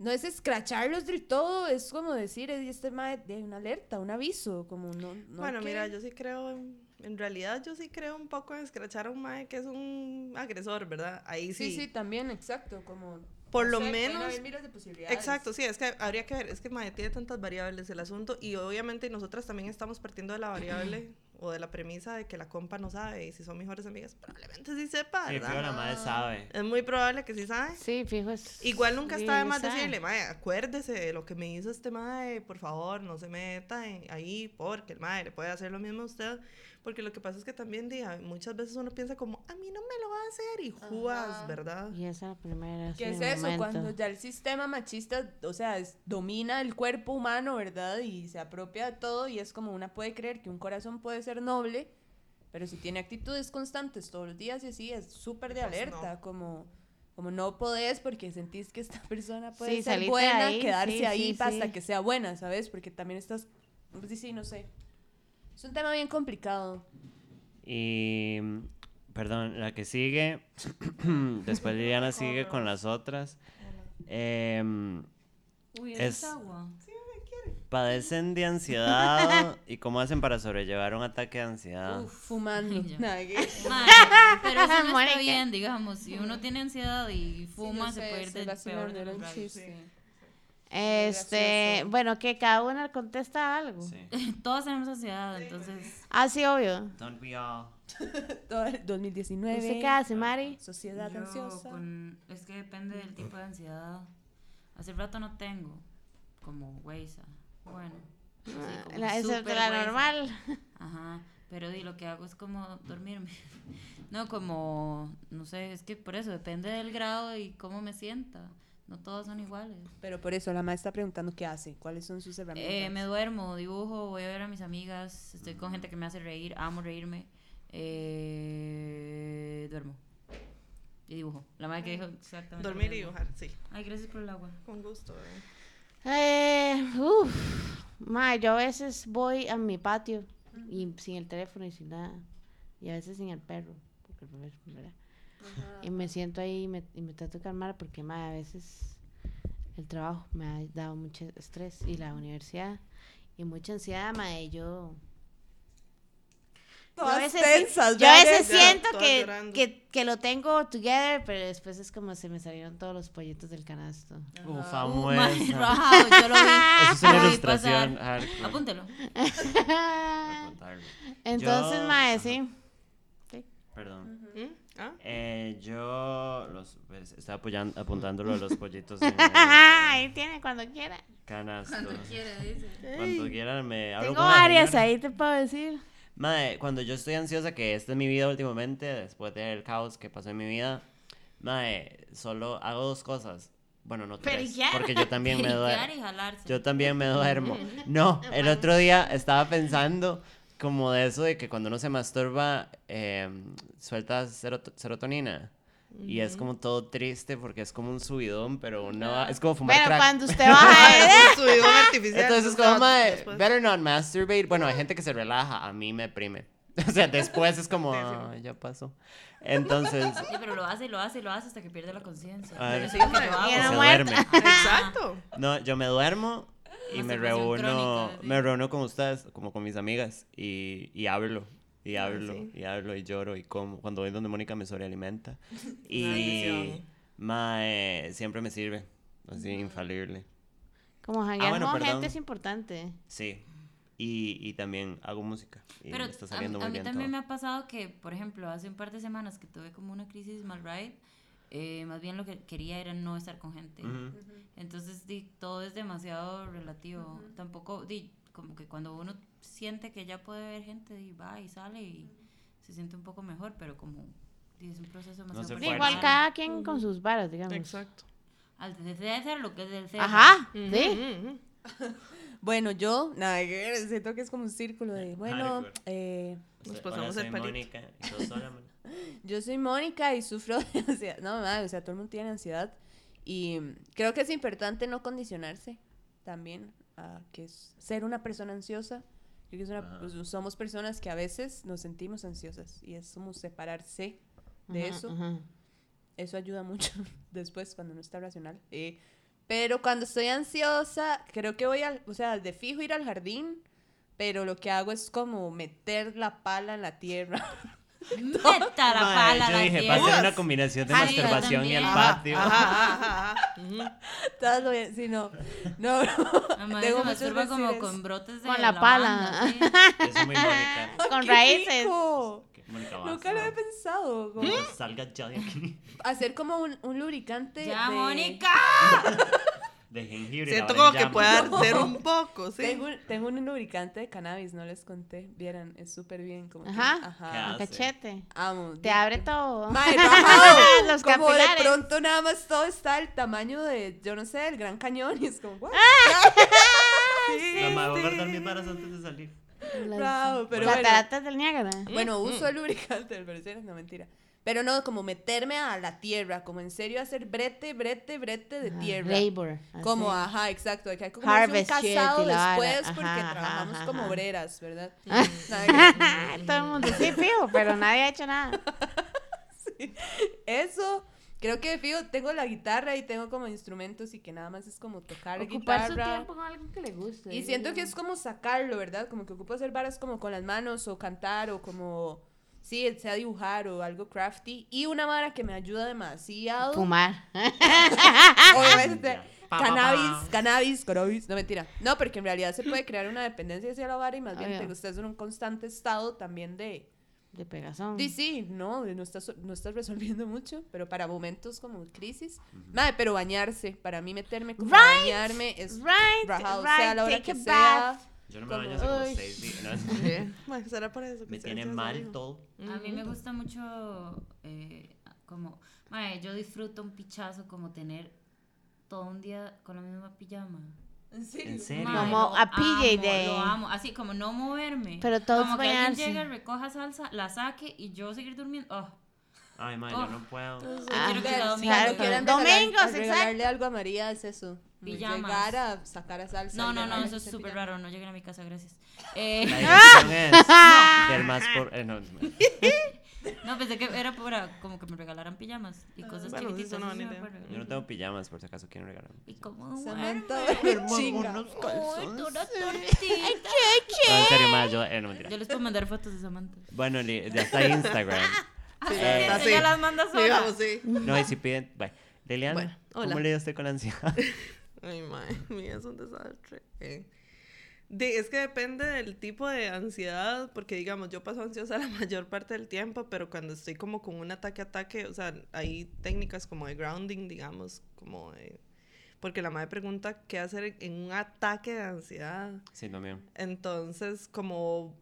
No es escracharlos del todo, es como decir, "Ey, este mae de una alerta, un aviso, como no... no bueno, que- mira, yo sí creo, en, en realidad yo sí creo un poco en escrachar a un mae que es un agresor, ¿verdad? Ahí sí. Sí, sí, también, exacto, como... Por lo sé, pueden menos- de posibilidades. Exacto, sí, es que habría que ver, es que mae, tiene tantas variables el asunto y obviamente nosotras también estamos partiendo de la variable o de la premisa de que la compa no sabe y si son mejores amigas, probablemente sí sepa, Sí, ¿verdad? fijo, la madre sabe. Es muy probable que sí sabe. Sí, fijo. Es, Igual nunca sí, está de más sabe. decirle, mae, acuérdese de lo que me hizo este mae, por favor, no se meta en- ahí porque el mae le puede hacer lo mismo a usted. Porque lo que pasa es que también, diga, muchas veces uno piensa como, a mí no me lo va a hacer y jugas, Ajá. ¿verdad? Y esa es la primera. ¿Qué es eso? momento. Cuando ya el sistema machista, o sea, es- domina el cuerpo humano, ¿verdad? Y se apropia de todo y es como una puede creer que un corazón puede ser noble, pero si tiene actitudes constantes todos los días y así, es súper de Pues alerta, como, como no podés porque sentís que esta persona puede Sí, ser buena, ahí, quedarse sí, ahí sí, hasta sí. que sea buena, ¿sabes? Porque también estás, sí, sí, no sé. Es un tema bien complicado. Y. Perdón, la que sigue. después Liliana sigue con las otras. Em, Uy, Es- ¿es agua? padecen de ansiedad. ¿Y cómo hacen para sobrellevar un ataque de ansiedad? Uf, fumando. Mae, pero eso no está bien, digamos. Si uno tiene ansiedad y fuma, Sí, se yo puede sé, ir del peor de Este, bueno, que cada una contesta algo. Sí. Todos tenemos ansiedad, entonces. Ah, sí, obvio. Don't we all? Todo el 2019. ¿Usted qué hace, Mari? Sociedad yo ansiosa. con- es que depende del tipo de ansiedad. Hace rato no tengo. Como Weisa. Bueno. como Ah, La, esa es la Weisa. normal. Ajá, pero di, lo que hago es como dormirme. No, como, no sé, es que por eso depende del grado y cómo me sienta. No todos son iguales. Pero por eso la maestra está preguntando qué hace, cuáles son sus herramientas. Eh, me duermo, dibujo, voy a ver a mis amigas, estoy con gente que me hace reír, amo reírme. Eh, duermo. Y dibujo. La madre que dijo exactamente. Dormir y dibujar, sí. Ay, gracias por el agua. Con gusto, ¿eh? Eh, uf, ma, yo a veces voy a mi patio y sin el teléfono y sin nada. Y a veces sin el perro. Porque el perro es- Y me siento ahí y me, y me trato de calmar porque ma, a veces el trabajo me ha dado mucho estrés y la universidad y mucha ansiedad, ma, y yo... Yo a veces, tensas, yo a veces Ya, siento que, que, que lo tengo together, pero después es como se me salieron todos los pollitos del canasto. Uf, Uh, yo lo vi. Eso es una ilustración. hardcore. Apúntelo. Voy a contarlo. Entonces, Yo- mae, ajá. sí. Perdón. ¿Mm? ¿Ah? Eh, yo los, pues, estaba apoyan- apuntándolo a los pollitos en Ahí tiene cuando quiera. canasto. quiere, dice. Cuando quieran me hablo Tengo con la varias señora. ahí, te puedo decir. Mae, cuando yo estoy ansiosa, que esta es mi vida últimamente, después del caos que pasó en mi vida, mae, solo hago dos cosas. Bueno, no tres, porque yo también me duermo. Yo también me duermo. No, el otro día estaba pensando como de eso de que cuando uno se masturba, eh, suelta serot- serotonina. Y es como todo triste porque es como un subidón, pero uno es como fumar Bueno, crack. cuando usted baja Es un subidón artificial. Entonces, sea, como, mae, después- better not masturbate. Bueno, hay gente que se relaja, a mí me deprime. O sea, después es como, "Ah, ya pasó. Entonces, Sí, pero lo hace y lo hace y lo hace hasta que pierde la conciencia. Es lo yo hago. Se no duerme. Exacto. No, yo me duermo y me reúno, crónica, me reúno con ustedes, como con mis amigas, y, y hablo, y Ah, hablo, sí. y hablo, y lloro, y como. Cuando voy donde Mónica me sobrealimenta. Y, mae, siempre me sirve, así, infalible. Como janguear bueno, con gente es importante. Sí. Y, y también hago música. Y Pero me está a, saliendo a muy mí bien también todo. me ha pasado que, por ejemplo, hace un par de semanas que tuve como una crisis mal ride, eh, más bien lo que quería era no estar con gente. Ujú. Entonces, di, todo es demasiado relativo. Tampoco, di, como que cuando uno siente que ya puede ver gente, di, va y sale y se siente un poco mejor, pero como di, es un proceso Sí, fuerza. igual cada quien con sus varas, digamos. Exacto. Al César, lo que es del César. Ajá, sí. Bueno, yo, nada, siento que es como un círculo de, bueno, eh, Nos Hola, pasamos soy el palito. Mónica. y sos sola, man. Yo soy Mónica y sufro de ansiedad. No, madre, o sea, todo el mundo tiene ansiedad. Y creo que es importante no condicionarse también a que es ser una persona ansiosa. Creo que es una- Ajá. pues, somos personas que a veces nos sentimos ansiosas y es como separarse de Ujú, eso. ujú. Eso ayuda mucho después cuando no está racional. Eh, pero cuando estoy ansiosa, creo que voy al, o sea, de fijo ir al jardín, pero lo que hago es como meter la pala en la tierra. Meta la pala yo la dije, va a ser una combinación de Ay, masturbación y el patio. Ajá, ajá, ajá. Todo bien, sí, no. No, no. Tengo masturba como con brotes de Con la pala. sí. Eso es muy Mónica. Con ¡Qué raíces. rico! Mónica, Nunca lo he pensado. como Que Salga ya de aquí. Hacer como un, un lubricante. Ya, de- Mónica. De jengibre. Siento la como que puede arder un poco, sí. Tengo, un- tengo un lubricante de cannabis, no les conté. Vieran, es súper bien. Como que- Ajá. ajá. ¿Qué Un hace? cachete. Amo. Te abre todo. Mae, rajado. Los como de capilares. pronto nada más todo está el tamaño de, yo no sé, el Gran Cañón y es como, what? La madre va a guardar mis varas antes de salir. Bravo, pero bueno. del Niágara. Bueno, uso el lubricante, pero sí, no mentira. Pero no, como meterme a la tierra, como en serio hacer brete, brete, brete de Ajá, tierra. Labor. Como, así. ajá, exacto. Que hay como un casado después porque ajá, trabajamos ajá, como obreras, ¿verdad? Que- Todo el mundo, sí, fijo, pero nadie ha hecho nada. Eso, creo que fijo, tengo la guitarra y tengo como instrumentos y que nada más es como tocar Ocupar su guitarra. tiempo con algo que le guste. Y siento que es como sacarlo, ¿verdad? Como que ocupo hacer varas como con las manos o cantar o como, sí, sea dibujar o algo crafty. Y una vara que me ayuda demasiado. Fumar. Obviamente. Pa, pa, cannabis, pa. cannabis, cannabis. No, mentira. No, porque en realidad se puede crear una dependencia hacia la vara y más bien Obvio. te estás en un constante estado también de... De pegazón. Sí, sí, no, no estás, no estás resolviendo mucho, pero para momentos como crisis. Madre, pero bañarse, para mí meterme como Right, bañarme es Right, rajado, right, sea la hora take que a sea. bath. Yo no me Como- baño hace como seis días. ¿no? Bueno, será por eso que Me tiene mal eso. todo. A mí me gusta mucho, eh, como, mae, yo disfruto un pichazo como tener todo un día con la misma pijama. ¿En serio? ¿En serio? Mae, Como lo a PJ amo, Day. Lo amo, así como no moverme. Pero todos Como que alguien llegue, recoja salsa, la saque y yo seguir durmiendo. Oh, Ay, ma, Oh. yo no puedo. Ah, quiero que sea domingo. claro, Domingos, regalar- exacto. regalarle algo a María es eso. Pijamas. Llegar a sacar a salsa. No, no, no, eso es súper raro. No lleguen a mi casa, gracias. Eh, La es del más por. eh, no, no, pensé que era para como que me regalaran pijamas y cosas Bueno, sí, chiquititas. no sí acuerdo. yo no tengo pijamas, por si acaso quieren regalar. Y como Samantha, chinga. Una tortita. No, en serio, ma, yo. Eh, no, mentira. Yo les puedo mandar fotos de Samantha. Bueno, ya está Instagram. Sí, Eh, está Ella las manda sola. Digamos, sí. No, y si piden. Bueno, Liliana, Bueno, hola. ¿cómo le dio usted con la ansiedad? Ay, madre mía, es un desastre. Eh, de- es que depende del tipo de ansiedad, porque digamos, yo paso ansiosa la mayor parte del tiempo, pero cuando estoy como con un ataque-ataque, o sea, hay técnicas como de grounding, digamos, como de... Porque la madre pregunta qué hacer en un ataque de ansiedad. Sí, también. Entonces, como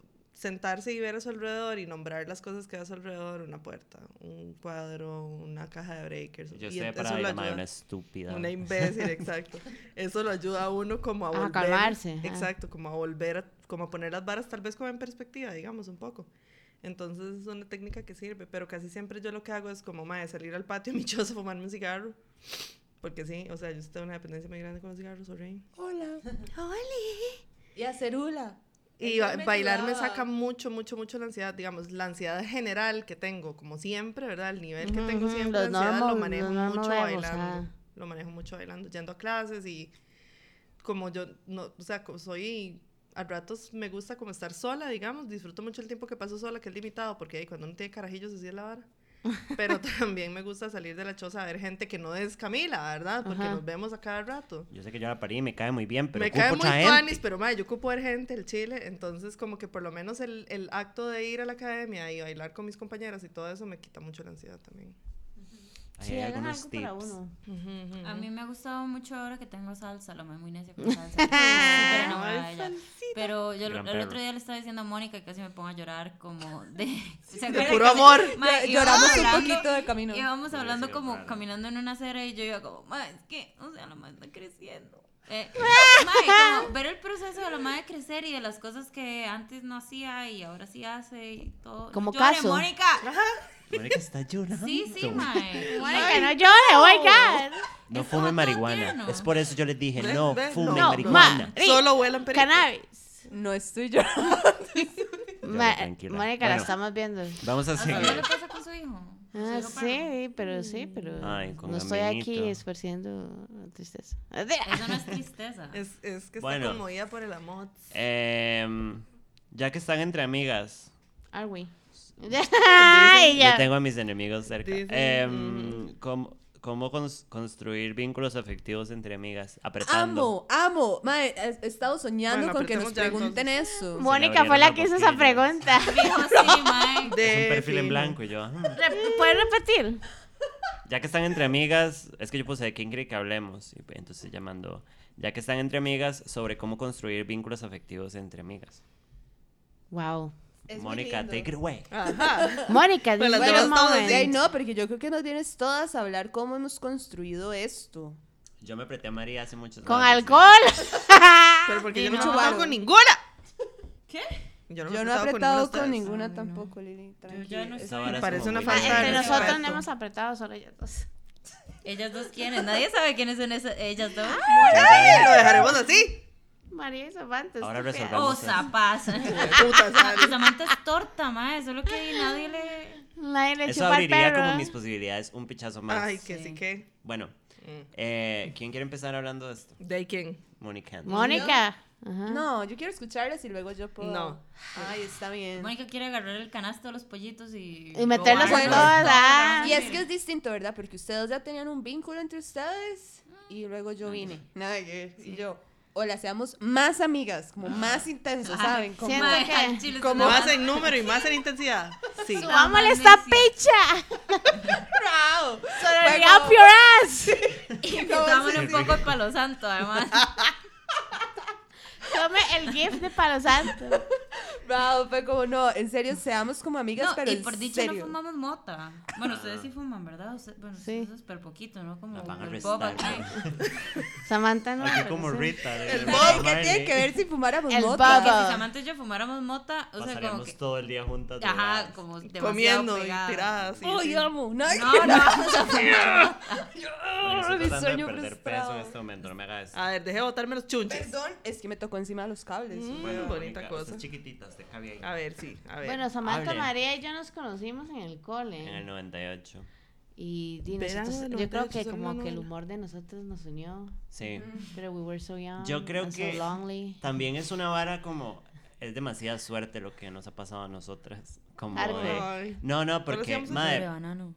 sentarse y ver a su alrededor y nombrar las cosas que hay a su alrededor, una puerta, un cuadro, una caja de breakers. Yo y eso para lo la madre ayuda. una estúpida. Una imbécil, exacto. Eso lo ayuda a uno como a A volver. calmarse. Exacto, como a volver, a, como a poner las varas tal vez como en perspectiva, digamos, un poco. Entonces es una técnica que sirve, pero casi siempre yo lo que hago es como, mae, salir al patio mi choza, fumarme un cigarro. Porque sí, o sea, yo tengo una dependencia muy grande con los cigarros, sorry. Hola. Y hacer hula. Y me bailar me saca mucho, mucho, mucho la ansiedad, digamos, la ansiedad general que tengo, como siempre, ¿verdad? El nivel que tengo siempre ansiedad lo manejo mucho bailando. ajá. Lo manejo mucho bailando, yendo a clases y como yo, no, o sea, como soy, a ratos me gusta como estar sola, digamos, disfruto mucho el tiempo que paso sola, que es limitado, porque ahí cuando uno tiene carajillos así es la vara. Pero también me gusta salir de la choza a ver gente que no es Camila, ¿verdad? Porque Ajá. nos vemos a cada rato Yo sé que yo la parí y me cae muy bien, pero me ocupo cae muy tuanis, pero madre, yo ocupo ver gente, el chile, entonces como que por lo menos el, el acto de ir a la academia y bailar con mis compañeras y todo eso me quita mucho la ansiedad también. Sí, hay hagan algunos algo para tips. uno. A mí me ha gustado mucho ahora que tengo salsa, la mamá muy necia con salsa. Enamorada de ella. Pero yo Gran el perro. otro día le estaba diciendo a Mónica y casi me pongo a llorar como de... ¿se De acuerdan puro que- amor. Ma, Lloramos un hablando- poquito de camino. Íbamos hablando decir como raro. caminando en una acera y yo iba como, ma, es que, o sea, la madre está creciendo. Eh, ma, y como ver el proceso de la madre crecer y de las cosas que antes no hacía y ahora sí hace y todo. Como Llore, caso. Mónica. Mónica está llorando. Sí, sí, mae. Mónica, no llore, oh my God. No Es fume como todo marihuana. tierno. Es por eso yo les dije, no ve, fume no, marihuana. ma- Solo huelan perico. Cannabis. No estoy yo. Ma- tranquila. La Bueno. estamos viendo. Vamos a ¿A usted no seguir. le pasa con su hijo? Su Ah, hijo perro. sí, pero sí, pero Ay, con no estoy aquí esparciendo tristeza. Eso no es tristeza. Es, es que Bueno. está conmovida por el amor. Em, ya que están entre amigas, Are we? Ay, yo ya. tengo a mis enemigos cerca. Dicen, Em, ¿Cómo, cómo cons- construir vínculos afectivos entre amigas? Apretando. Amo, amo. Mae, he estado soñando Bueno, con que nos pregunten eso. Mónica fue la que hizo esa pregunta. Fijo, sí, mae. Es un perfil en blanco y yo. "Ah". ¿Puedes repetir? Ya que están entre amigas, es que yo puse de quién quiere que hablemos. Y pues, entonces llamando. Ya que están entre amigas, sobre cómo construir vínculos afectivos entre amigas. Wow. Mónica, take it away. Ajá. Mónica. De ahí no, porque yo creo que nos vienes todas a hablar cómo hemos construido esto. Yo me apreté a María hace muchos Con años. alcohol. Pero porque yo no he no. apretado con ninguna. ¿Qué? Yo no, Yo no he con apretado con ninguna Ay, no. tampoco, Lili. ya tranquila. no Esa vara es Parece una muy- falta de Entre nosotros no hemos apretado, solo ellas dos. Ellas dos quiénes. Nadie sabe quiénes son esas, ellas dos. Ay, lo dejaremos así. María y Samantha. Ahora resolvamos. Zapas. Puta, ¿sabes? Samantha es torta, mae. Solo que nadie le. Nadie le Eso abriría perro. como mis posibilidades un pichazo más. Ay, que sí Sí. que. Bueno, Mm. eh, ¿quién quiere empezar hablando de esto? ¿De quién? Mónica. Mónica. Ajá. No, yo quiero escucharlas y luego yo puedo. No. Ay, está bien. Mónica quiere agarrar el canasto de los pollitos y. Y meterlos a robarlos todas, todos. Y es que es distinto, ¿verdad? Porque ustedes ya tenían un vínculo entre ustedes y luego yo vine. Nada que ver. Y yo, hola, seamos más amigas, como más intensos, ¿saben? Como, Siento Mae, que- Como más en número y más en intensidad. Sí. Subámosle esta picha. ¡Bravo! Como- up your ass. Y metámosle un poco de palo santo, además. Tome el gift de Palo Santo. Bravo, fue como, no, en serio, seamos como amigas, No, pero y en por dicho serio. no fumamos mota. Bueno, ustedes sí fuman, ¿verdad? Usted- bueno, Sí. eso es súper poquito, ¿no? Como La van a el Bob arrestar, aquí. Samantha no. Aquí como sí. Rita. de- El Bob, ¿qué tiene que ver si fumáramos El mota? Si Samantha y yo fumáramos mota, o sea, como que... todo el día juntas. Ajá, como demasiado Comiendo y tiradas. sí, ¡Ay, sí. amo! No, No, no estoy mi sueño de perder frustrado. peso en este momento, no me hagas eso. A ver, deje de botarme los chunches. Perdón, es que me tocó encima de los cables. Mm, Bueno, bonita cosa. estás A ver, sí. A ver. Bueno, Samantha, Hablen. María y yo nos conocimos en el cole. En el 98. Y di, Verano nosotros- yo creo 98, que como que el humor de nosotros nos unió. Sí. Pero we were so young. Yo creo and so que lonely. También es una vara como. Es demasiada suerte lo que nos ha pasado a nosotras. Como de- Ay. No, no, porque. madre.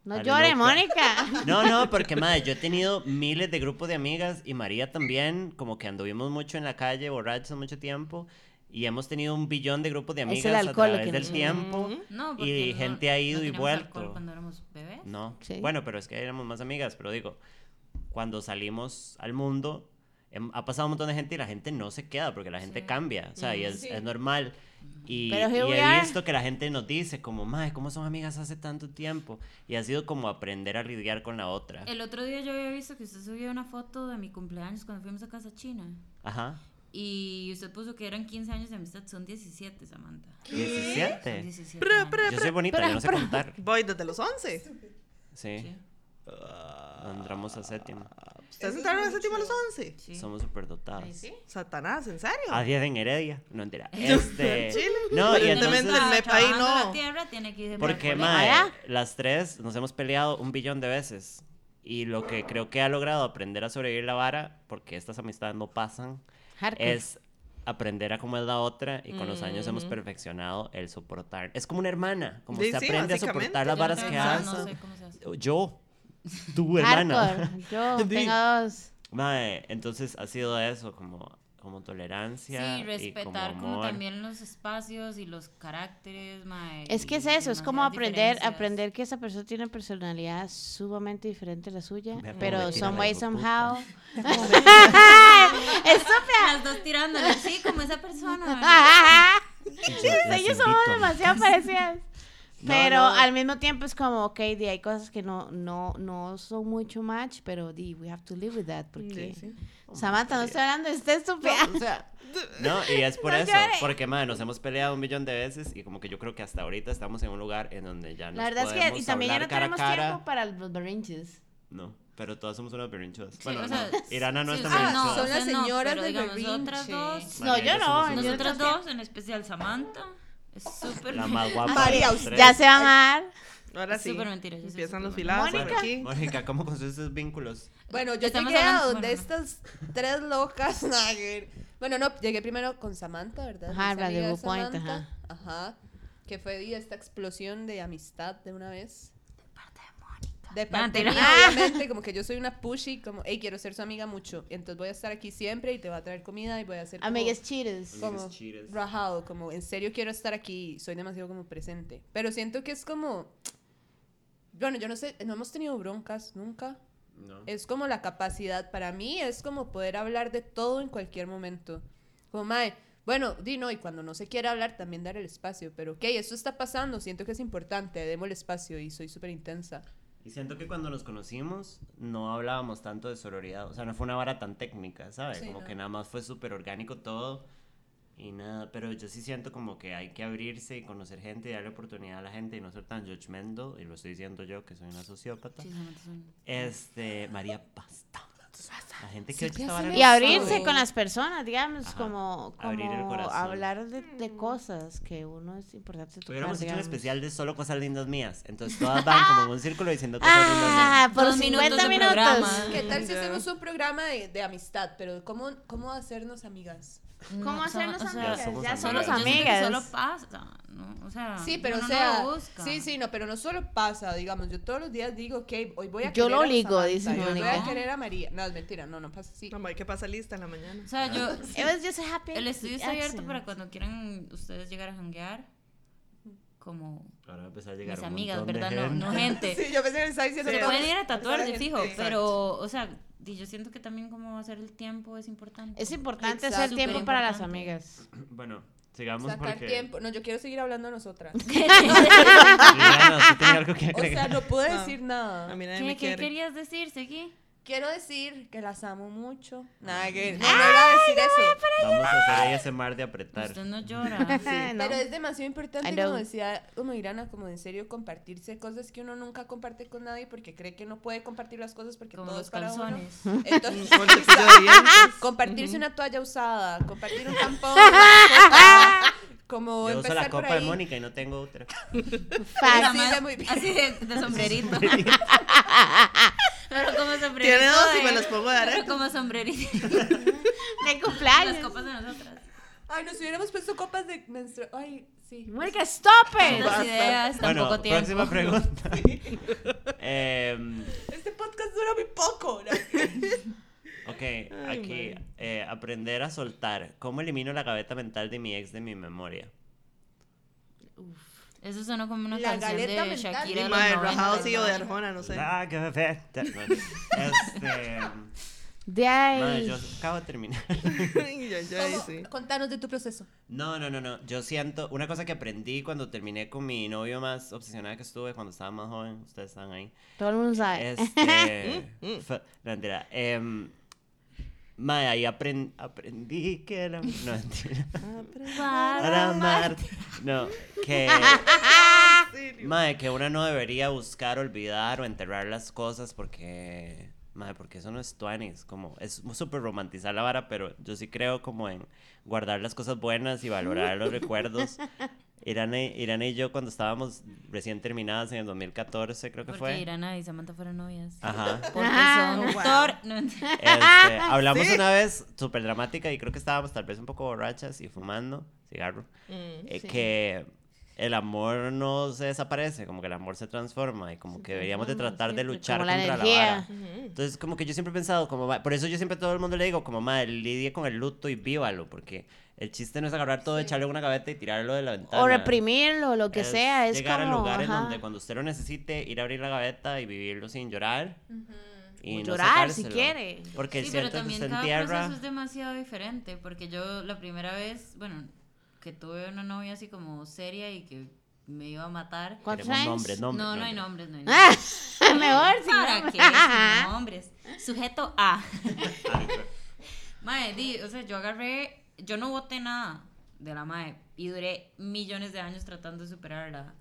No llore. Mónica. No, no, porque madre, yo he tenido miles de grupos de amigas y María también, como que anduvimos mucho en la calle, borrachos mucho tiempo, y hemos tenido un billón de grupos de amigas a través del nos- tiempo. Mm. No, Y no- gente ha ido no y vuelto. cuando éramos bebés. No. Sí. Bueno, pero es que éramos más amigas, pero digo, cuando salimos al mundo, hem- ha pasado un montón de gente y la gente no se queda porque la gente cambia, o sea, y es, es normal. Y, Pero y we he visto que la gente nos dice como, madre, ¿cómo son amigas hace tanto tiempo? Y ha sido como aprender a lidiar con la otra. El otro día yo había visto que usted subió una foto de mi cumpleaños cuando fuimos a casa china. Ajá. Y usted puso que eran 15 años de amistad. Son 17, Samantha. Son 17. 17 Pre, Yo soy bonita, yo no sé contar. Voy desde los 11. Sí. Sí. Entramos a séptimo. ¿Ustedes entraron a séptimo a los 11? Sí. Somos superdotadas. Satanás, ¿en serio? A 10 en Heredia. No, entera. Este. Chile. No, y entonces. el MEP ahí no. la tierra tiene que irse Porque, ¿Allá? las tres nos hemos peleado un billón de veces. Y lo que creo que ha logrado aprender a sobrevivir la vara, porque estas amistades no pasan, Hardcore. es aprender a cómo es la otra y con los años hemos perfeccionado el soportar. Es como una hermana, como Sí, se sí, aprende a soportar las varas que hace. No sé cómo se hace. Yo, tu hermana. Yo tengo dos. Mae, entonces ha sido eso, como, como tolerancia Sí, y respetar como como, amor. también los espacios y los caracteres, mae, Es que y es eso, es como aprender, aprender que esa persona tiene una personalidad sumamente diferente a la suya, pero me tira some way, somehow. Estúpida. Las dos tirándole, sí, como esa persona. Ellos somos demasiado parecidas. No, Pero no. al mismo tiempo es como, ok, di, hay cosas que no, no, no son mucho match, pero di, we have to live with that. Porque Sí, sí. Samantha, no estoy hablando usted estúpida. O sea, No, y es por No eso, llore. porque madre, nos hemos peleado un millón de veces y como que yo creo que hasta ahorita estamos en un lugar en donde ya nos La verdad es que, y podemos también ya no hablar cara a tenemos cara. tiempo para los berrinches. No, pero todas somos unas berrinchudas. Sí, bueno, o no, sea, Irana no sí, es o tan sea, Ah, berrinchuda. son las no, señoras pero del digamos, nosotras berrinche. dos, No, yo no, nosotras dos, en especial Samantha, es súper La más guapa. María, de. Ya se van a dar. Ahora sí. Súper soy Empiezan los filados Mónica. aquí. Mónica, ¿cómo construyes esos vínculos? Bueno, yo Estamos llegué a donde bueno, estas tres locas. Bueno, no, llegué primero con Samantha, ¿verdad? Ajá, la de Blue Point, Samantha. Ajá. Que fue esta explosión de amistad de una vez. De parte mía, obviamente, como que yo soy una pushy, como, hey, quiero ser su amiga mucho. Entonces voy a estar aquí siempre y te voy a traer comida y voy a hacer como- Amigas cheaters. como cheaters. rajado, como en serio quiero estar aquí, soy demasiado como presente. Pero siento que es como, bueno, yo no sé, no hemos tenido broncas nunca. No. Es como la capacidad, para mí es como poder hablar de todo en cualquier momento. Como, mae, bueno, di no, y cuando no se quiere hablar también dar el espacio, pero ok, esto está pasando, siento que es importante, demos el espacio y soy súper intensa. Y siento que cuando nos conocimos no hablábamos tanto de sororidad, o sea, no fue una vara tan técnica, ¿sabes? Sí, como no. que nada más fue súper orgánico todo y nada, pero yo sí siento como que hay que abrirse y conocer gente y darle oportunidad a la gente y no ser tan judgmental, y lo estoy diciendo yo que soy una sociópata. Sí, Este, María, basta. La gente que Sí, oye esta piensa vara en no Y abrirse con las personas, digamos, Ajá, como, como hablar de, de cosas que uno es importante tocar, Hubiéramos hecho un especial de solo cosas lindas mías. Entonces todas van como en un círculo diciendo cosas lindas mías. Ah, por Dos minutos 50 de minutos. programa. ¿Qué tal si hacemos un programa de, de amistad? Pero ¿cómo, ¿cómo hacernos amigas? ¿Cómo No, hacernos o sea, amigas? Ya somos Ya amigas. somos yo que amigas. solo pasa, ¿no? O sea, Sí, pero uno o no sea, lo busca. sí, sí, no, pero no solo pasa, digamos, yo todos los días digo, ok, hoy voy a Yo querer lo a ligo, Samantha, dice voy a querer a María. No, es mentira, no, no pasa así. No, que pasa lista en la mañana. O sea, yo... It was just a happy El estudio está abierto para cuando quieran ustedes llegar a janguear. Como Ahora va a empezar a llegar mis un amigas, ¿verdad? No, no gente. Sí, yo pensé que me estaba diciendo Sí, Se pueden ir a tatuar de fijo, Exacto. pero, o sea, yo siento que también como hacer el tiempo es importante. Es importante Exacto. hacer tiempo para las amigas. Bueno, sigamos Sacar porque... tiempo. No, yo quiero seguir hablando de nosotras. Liliana, ¿usted tiene algo que O sea, no puedo No. decir nada. A mí nadie ¿Qué, me qué querías decir, Seguí? Quiero decir que las amo mucho. Nada que... No, no iba a decir eso. Vamos a hacer ahí ese mar de apretar. Usted no llora. No. Pero es demasiado importante, know. como decía como Irana, como en serio compartirse cosas que uno nunca comparte con nadie porque cree que no puede compartir las cosas porque Como todo los es para uno. calzones. Entonces, Con cepillo de dientes. compartirse una toalla usada, compartir un tampón, una copa, como Yo uso empezar la por copa de ahí. Mónica y no tengo otra. Fact. Así. Así de, de sombrerito. Pero como sombrerito. Tiene dos y me los pongo de Pero arete. como sombrerito. De Las cumpleaños. copas de nosotras. Ay, nos hubiéramos puesto copas de menstruación. Ay, sí. Mónica, stop it. Tantas ideas, Bueno, poco tiempo. próxima pregunta. Em, Este podcast dura muy poco. ¿no? ok, aquí. eh, aprender a soltar. ¿Cómo elimino la gaveta mental de mi ex de mi memoria? Eso sonó como una La canción de mental. Shakira. Y 90. rajado sí o de Arjona, no sé. La gaveta. Este. De madre, ahí. yo acabo de terminar. Yo, yo ahí sí. Contanos de tu proceso. No, no, no, no. Yo siento. Una cosa que aprendí cuando terminé con mi novio más obsesionada que estuve cuando estaba más joven. Ustedes están ahí. Todo el mundo sabe. Este. Mm, fue- no, mentira. Em, mae, ahí apren- aprendí que era. No, mentira. Para amarte. No, que. Mae, que una no debería buscar olvidar o enterrar las cosas porque. Mae, porque eso no es tuanis. Como, es súper romantizar la vara, pero yo sí creo como en guardar las cosas buenas y valorar los recuerdos. Irana, y- Irana y yo, cuando estábamos recién terminadas en el 2014, creo que Porque fue. Irana y Samantha fueron novias. Ajá. Porque Ajá. son Wow. No. Este, hablamos Sí. una vez súper dramática y creo que estábamos tal vez un poco borrachas y fumando cigarro. Mm. eh, Sí. Que el amor no se desaparece, como que el amor se transforma y como que deberíamos de tratar de luchar como la contra la vara. Entonces, como que yo siempre he pensado, como, por eso yo siempre a todo el mundo le digo, como, madre, lidie con el luto y vívalo, porque el chiste no es agarrar todo, echarle en una gaveta y tirarlo de la ventana. O reprimirlo, lo que Es sea. Es llegar como. a lugares ajá. donde cuando usted lo necesite, ir a abrir la gaveta y vivirlo sin llorar. Y O no llorar si quiere. Porque Sí, es pero cierto que también usted cada entierra. proceso es demasiado diferente. Porque yo la primera vez, bueno, que tuve una novia así como seria y que me iba a matar. ¿Cuántos años? nombres, nombres. no, no hay nombres. nombres, no hay nombres. Ah, mejor si ¿Para no. qué? Sin nombres. Sujeto A. Mae, di, o sea, yo agarré yo no voté nada de la mae y duré millones de años tratando de superarla.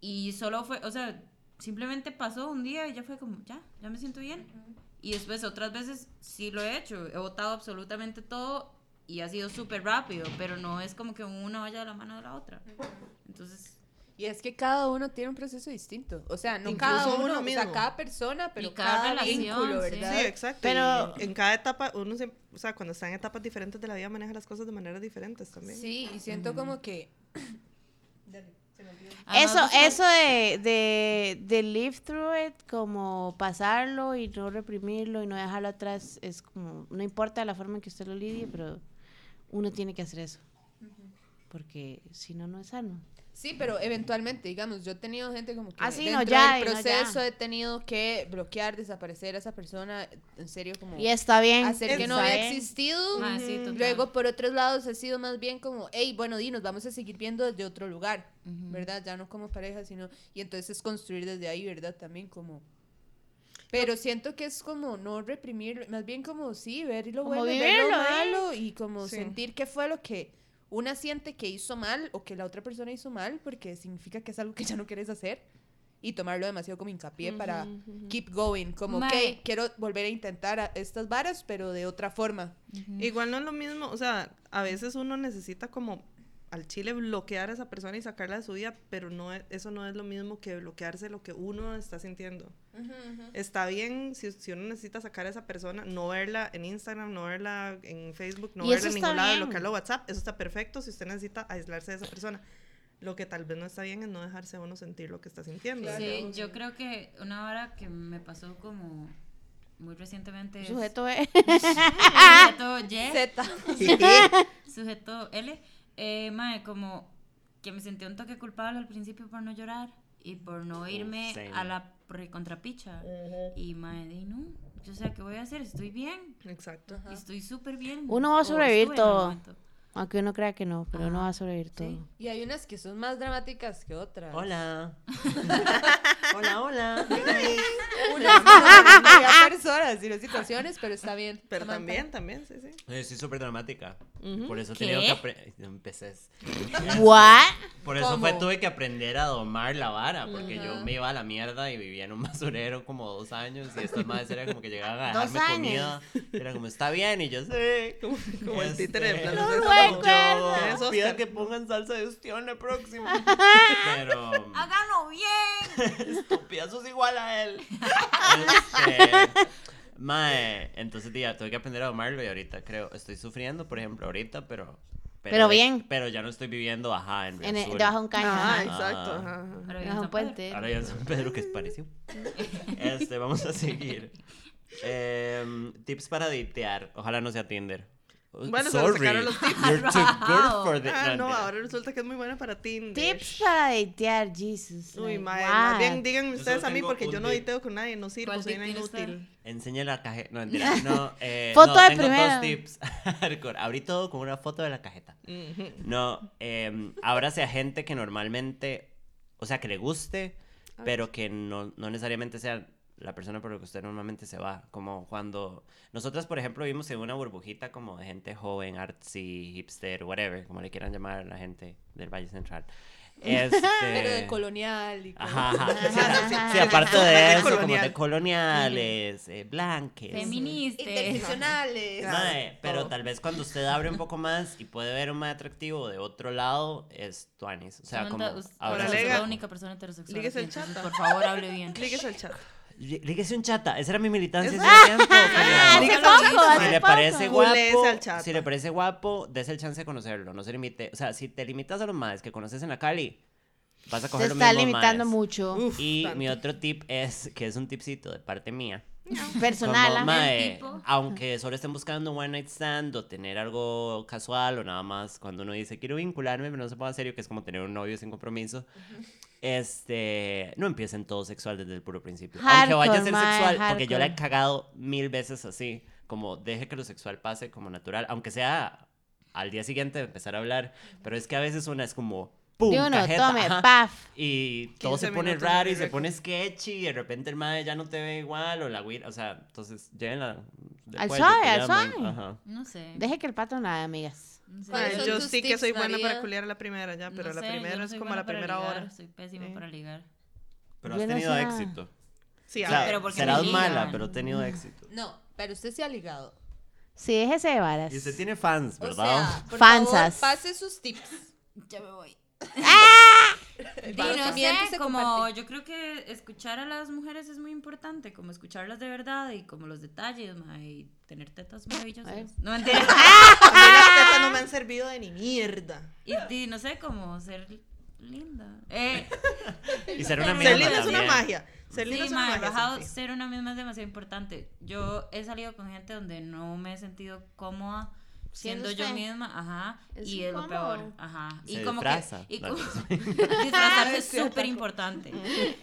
Y solo fue, o sea, simplemente pasó un día y ya fue como, ya, ya me siento bien. Y después otras veces sí lo he hecho, he votado absolutamente todo y ha sido súper rápido, pero no es como que una vaya de la mano de la otra. Entonces, Y es que cada uno tiene un proceso distinto. O sea, no cada uno uno, o sea, mismo. cada persona, pero Y cada cada, relación, vínculo, sí. ¿verdad? Sí, exacto. Pero- y en cada etapa, uno se, o sea, cuando está en etapas diferentes de la vida, maneja las cosas de maneras diferentes también. Sí, y siento como que... además, Eso, eso de, de, de live through it, como pasarlo y no reprimirlo y no dejarlo atrás, es como, no importa la forma en que usted lo lidie, pero uno tiene que hacer eso. Porque si no, no es sano. Sí, pero eventualmente, digamos, yo he tenido gente como que Ah, sí, no, dentro ya, del y no, proceso ya. he tenido que bloquear, desaparecer a esa persona, en serio, como Y está bien. hacer que no bien. existido. Ah, sí, total. Luego, por otros lados, ha sido más bien como, hey, bueno, di, nos vamos a seguir viendo desde otro lugar, ¿verdad? Ya no como pareja, sino... Y entonces es construir desde ahí, ¿verdad? También como... Pero siento que es como no reprimir, más bien como sí, ver lo Como bueno, ver lo vivirlo, ¿eh? malo y como Sí. sentir qué fue lo que una siente que hizo mal o que la otra persona hizo mal, porque significa que es algo que ya no quieres hacer y tomarlo demasiado como hincapié para keep going, como, ok, quiero volver a intentar a- estas varas, pero de otra forma. Igual no es lo mismo, o sea, a veces uno necesita como al chile bloquear a esa persona y sacarla de su vida, pero no es- eso no es lo mismo que bloquearse lo que uno está sintiendo. Está bien si, si uno necesita sacar a esa persona, no verla en Instagram, no verla en Facebook, no verla en ningún lado, en WhatsApp, eso está perfecto si usted necesita aislarse de esa persona. Lo que tal vez no está bien es no dejarse a uno sentir lo que está sintiendo. Sí, yo creo que una hora que me pasó como muy recientemente Sujeto E. sujeto Y, Z. sujeto L, eh, mae, como que me sentí un toque culpable al principio por no llorar y por no irme same. a la recontrapicha. Y mae, di, no, yo sé qué voy a hacer, estoy bien, Exacto. estoy súper bien. Uno va a sobrevivir todo. Aunque uno crea que no, pero uno va a sobrevivir todo. Y hay unas que son más dramáticas que otras. Hola. hola, hola. Unas no, no había personas y no situaciones, pero está bien. Pero Samantha. también, también, sí, sí. Eh, Sí, súper dramática. Por eso he ¿Qué? tenido que aprender. Empecé. ¿What? Por eso ¿Cómo? fue, tuve que aprender a domar la vara, porque yo me iba a la mierda y vivía en un basurero como dos años y estas madres era como que llegaban a Dos dejarme comida. Era como, está bien, y yo sé. Como, como el títere de Este, Plaza No Sésamo. recuerdo. ¿Qué es, Pida Oscar? que pongan salsa de ostión la próxima. Pero. ¡Háganlo bien! Estúpida, sos igual a él. Este, mae, entonces tía, tuve que aprender a domarlo y ahorita creo, estoy sufriendo, por ejemplo, ahorita, pero. Pero bien. Pero ya no estoy viviendo, ajá, en, En el- debajo de un caño. Ah, ajá. exacto. Ajá, un San Pedro. puente. Ahora ya en San Pedro, que es parecido. Este, vamos a seguir. Em, tips para datear. Ojalá no sea Tinder. Bueno, se le sacaron los tips. You're too good for the... Ah, no, ahora resulta que es muy buena para Tinder. Tips para datear, Jesus. Uy, madre, más bien díganme ustedes a mí porque yo no tip. diteo con nadie, no sirvo, ¿Cuál soy una inútil. Enseña la cajeta. No, mentira. No, eh, Foto no, de tengo primero. dos tips. Hardcore. Abrí todo con una foto de la cajeta. No, eh, ábrase a gente que normalmente, o sea, que le guste, pero que no, no necesariamente sea la persona por la que usted normalmente se va. Como cuando nosotras, por ejemplo, vivimos en una burbujita como de gente joven, artsy, hipster, whatever, como le quieran llamar a la gente del Valle Central. Este... Pero de colonial y Ajá, ajá. Sí, Ajá, sí, aparte de De eso, como de coloniales, eh, blanques. Feministas. Interseccionales. Mae, pero tal vez cuando usted abre un poco más y puede ver un más atractivo de otro lado, es tuanis. O sea, como... Ahora es la única persona heterosexual. Líguese el chata. Por favor, hable bien. Cliques al chat. Un chata, esa era mi militancia hace tiempo. Ah, Si le parece guapo, si le parece guapo, des el chance de conocerlo, no se limite. O sea, si te limitas a los más que conoces en la Cali, vas a Se coger los está mismos limitando maes. mucho. Uf, Y tanto. mi otro tip es, que es un tipcito de parte mía. Personal. Como, mae, tipo. aunque solo estén buscando un one night stand o tener algo casual o nada más, cuando uno dice quiero vincularme, pero no se ponga serio, que es como tener un novio sin compromiso, este, no empiecen todo sexual desde el puro principio. aunque vaya a ser Hardcore, mae, sexual, porque yo la he hardcore. cagado mil veces así, como deje que lo sexual pase como natural, aunque sea al día siguiente de empezar a hablar, pero es que a veces una es como... ¡Pum! De uno, cajeta, tome, ajá. paf. Y todo se 15 pone raro y se pone sketchy y de repente el madre ya no te ve igual o la güira, o sea, entonces llévenla Al suave, al suave. No sé. Deje que el pato nada, amigas. Sí. ¿Cuáles Ay, son yo sí que soy buena María? para culiar a la primera ya, pero No la sé, yo primera no es como buena la primera ligar, hora. Soy pésima Sí. para ligar. Pero Yo has no tenido sé. éxito. Sí, O a sea, pero porque serás mala, pero he tenido éxito. No, pero usted se ha ligado. Sí, déjese de varas. Y usted tiene fans, O ¿verdad? sea, por Fansas. favor, pase sus tips. Ya me voy. El Y no sé, se como comparte. yo creo que escuchar a las mujeres es muy importante, como escucharlas de verdad y como los detalles, ma, y tener tetas maravillosas. Ay. No las tetas no me han servido de ni mierda. y, y no sé, como ser linda. Eh, Y ser una misma Ser linda es una magia. Ser linda sí, es una ma, magia. bajado, ser una misma es demasiado importante. Yo he salido con gente donde no me he sentido cómoda Siendo siendo yo misma, ajá, Es y es lo peor, ajá. Se y como disfraza. que y como, disfrazarse Es es súper importante.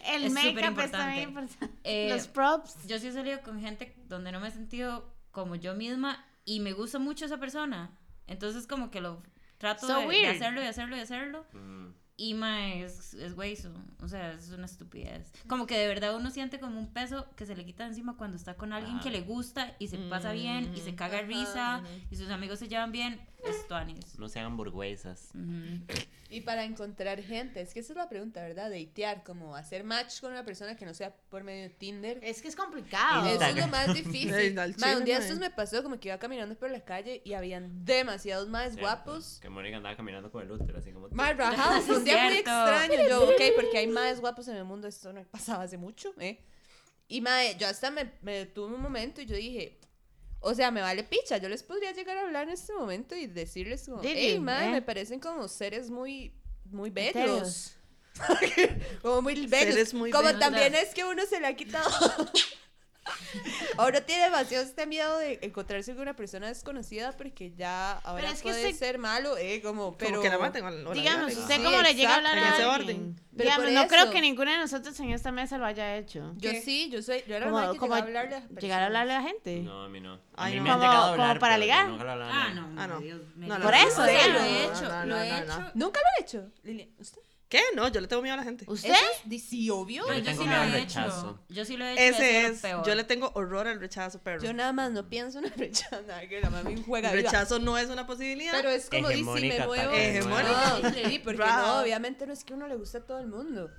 El Es make-up superimportante. está bien importante. Eh, Los props. Yo sí he salido con gente donde no me he sentido como yo misma y me gusta mucho esa persona. Entonces como que lo trato So de, hacerlo y hacerlo y hacerlo. Mm. Y ma, es, es hueso. O sea, es una estupidez. Como que de verdad uno siente como un peso que se le quita encima cuando está con alguien que le gusta y se pasa bien y se caga risa y sus amigos se llevan bien. Es tuanis. No sean hamburguesas. Ujú. Y para encontrar gente, es que esa es la pregunta, ¿verdad? Datear, como hacer match con una persona que no sea por medio de Tinder. Es que es complicado. Eso es lo más difícil. Ey, al Ma, chile, un día estos me pasó como que iba caminando por la calle y habían demasiados más Cierto. guapos. Que Mónica andaba caminando con el útero, así como... Más rajados, un día muy extraño. Yo, ok, porque hay más guapos en el mundo, esto no pasaba hace mucho, ¿eh? Y mae, yo hasta me, me detuve un momento y yo dije, o sea, me vale picha, yo les podría llegar a hablar en este momento y decirles como, hey, eh? me parecen como seres muy, muy bellos. Como muy bellos. Seres muy como bellos. también es que uno se le ha quitado. Ahora tiene demasiado este miedo de encontrarse con una persona desconocida porque ya ahora Pero es que puede usted- ser malo, eh, como, pero... Como que la maten. o la- Digamos. ¿usted Sí, cómo le llega a hablar a ese alguien? orden. Pero Digamos, no creo eso- que ninguno de nosotros en esta mesa lo haya hecho. Yo ¿Qué? sí, yo soy, yo era la Como, que como llegaba a hablarle a llegar a hablarle a la gente. No, a mí no. A Ay, mí no. me han Como- llegado a como hablar, para ligar. nunca lo Ah, no. Ah, no. Dios, No, Por eso, ¿eh? lo he hecho, lo he hecho. ¿Nunca lo he hecho, Lilian? ¿Usted? ¿Qué? No, yo le tengo miedo a la gente. ¿Usted? ¿Eso es sí, obvio. No, Yo sí miedo lo al he rechazo. hecho. Yo sí lo he hecho. Ese es. peor. Yo le tengo horror al rechazo, perro. Yo nada más no pienso en el rechazo, nada, que la mami juega El rechazo no es una posibilidad. Pero es como dice, si me muevo. Hegemónica. No, sí, porque Bravo. no, obviamente no es que a uno le guste a todo el mundo.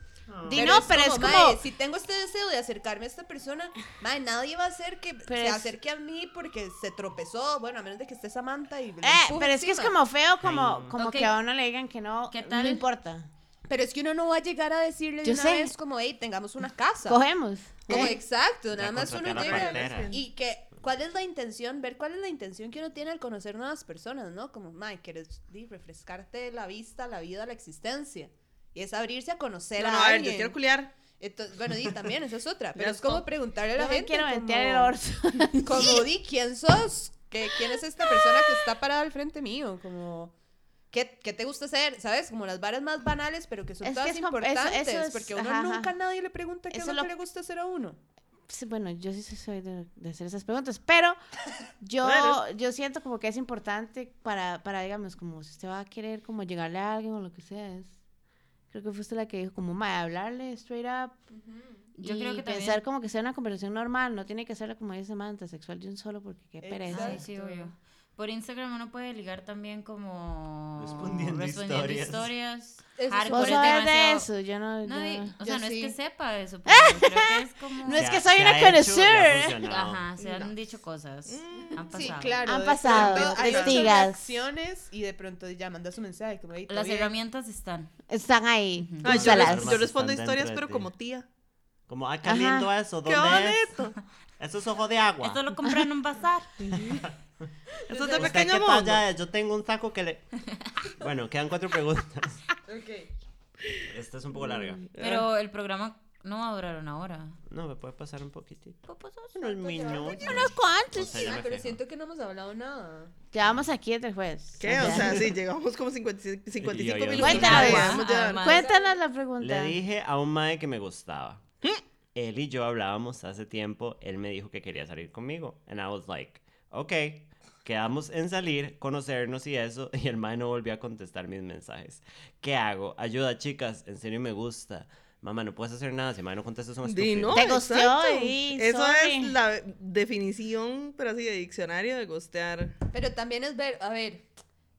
Di no, pero es como... si tengo este deseo de acercarme a esta persona, mae, nadie va a hacer que Pero se es- acerque a mí porque se tropezó. Bueno, a menos de que esté Samantha y. Eh, pero es que es como feo, como, como que a uno le digan que no, ¿Qué no tal? importa. Pero es que uno no va a llegar a decirle de Yo una sé. vez como, hey, tengamos una casa. Cogemos. Como Eh, exacto, Ya nada más uno contraté a la llega partera. y que cuál es la intención, ver cuál es la intención que uno tiene al conocer nuevas personas, ¿no? Como, mae, quieres di, refrescarte la vista, la vida, la existencia. Y es abrirse a conocer No, a no, a ver, alguien. yo quiero culiar. Entonces, bueno, di, también, esa es otra. Pero es como preguntarle a la Yo me gente. quiero como, meter el orzo. Como, di, ¿quién sos? ¿Qué, ¿Quién es esta persona que está parada al frente mío? Como, ¿qué, qué te gusta hacer? ¿Sabes? Como las varas más banales, pero que son Es que todas es como- eso- importantes. eso es- porque uno ajá, ajá. nunca nadie le pregunta qué es lo lo- que le gusta hacer a uno. Sí, bueno, yo sí soy de, de hacer esas preguntas, pero yo, Claro. yo siento como que es importante para, para, digamos, como si usted va a querer como llegarle a alguien o lo que sea, es, creo que fue usted la que dijo como, ma, hablarle straight up Yo y creo que pensar también- como que sea una conversación normal, no tiene que ser como dice Manta, sexual de un solo, porque qué pereza. Ay, sí, obvio. Por Instagram uno puede ligar también como Respondiendo respondiendo historias. historias. Es ¿Vos es sabés de eso? Yo no, No, yo- o Yo sea, no es que sí. sepa eso, pero creo que es como... No es que soy una connoisseur. Ajá, se han dicho cosas. Han pasado. Sí, claro. Han pasado, hay reacciones y de pronto ya manda su mensaje. Como, "Hey, todo Las bien". herramientas están. Están ahí, Ujú. Ay, yo, yo respondo historias, pero como tía. Como, ay, qué Ajá. lindo eso. ¡Qué ¿Dónde es? bonito! Eso es ojo de agua. Esto lo compré en un bazar. Eso es de ¿Usted pequeño qué mundo. talla es? Yo tengo un saco que le... Bueno, quedan cuatro preguntas. Ok. Esta es un poco larga. Pero el programa no va a durar una hora. No, me puede pasar un poquitito. ¿Qué pasó? Unos minutos. Unos cuantos. O sea, ya Ah, me pero fijo. siento que no hemos hablado nada. Llevamos aquí desde el jueves. ¿Qué? O sea, sí, llegamos como 50 55 Y yo- yo- minutos. Cuéntanos. Además. Cuéntanos la pregunta. Le dije a un mae que me gustaba. Él y yo hablábamos hace tiempo. Él me dijo que quería salir conmigo. And I was like, ok. Quedamos en salir, conocernos y eso. Y el mae no volvió a contestar mis mensajes. ¿Qué hago? Ayuda, chicas. En serio me gusta. Mamá, no puedes hacer nada. Si el mae no contesta, es un estúpido. no, Te gosteó, Eso sorry. es la definición, pero así, de diccionario de gostear. Pero también es ver, a ver,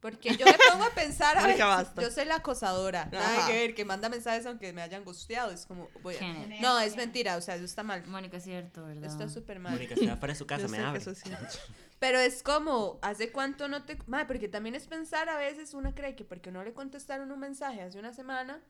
Porque yo me pongo a pensar, a Mónica, veces, basta. yo soy la acosadora, nada Ajá. que ver, que manda mensajes aunque me hayan gusteado, es como, voy a-. No, es mentira, o sea, eso está mal, Mónica, es cierto, ¿verdad? está súper mal. Mónica, se va fuera de su casa, Yo me abre. eso es cierto. Pero es como, ¿hace cuánto no te...? Madre, porque también es pensar a veces, uno cree que porque no le contestaron un mensaje hace una semana,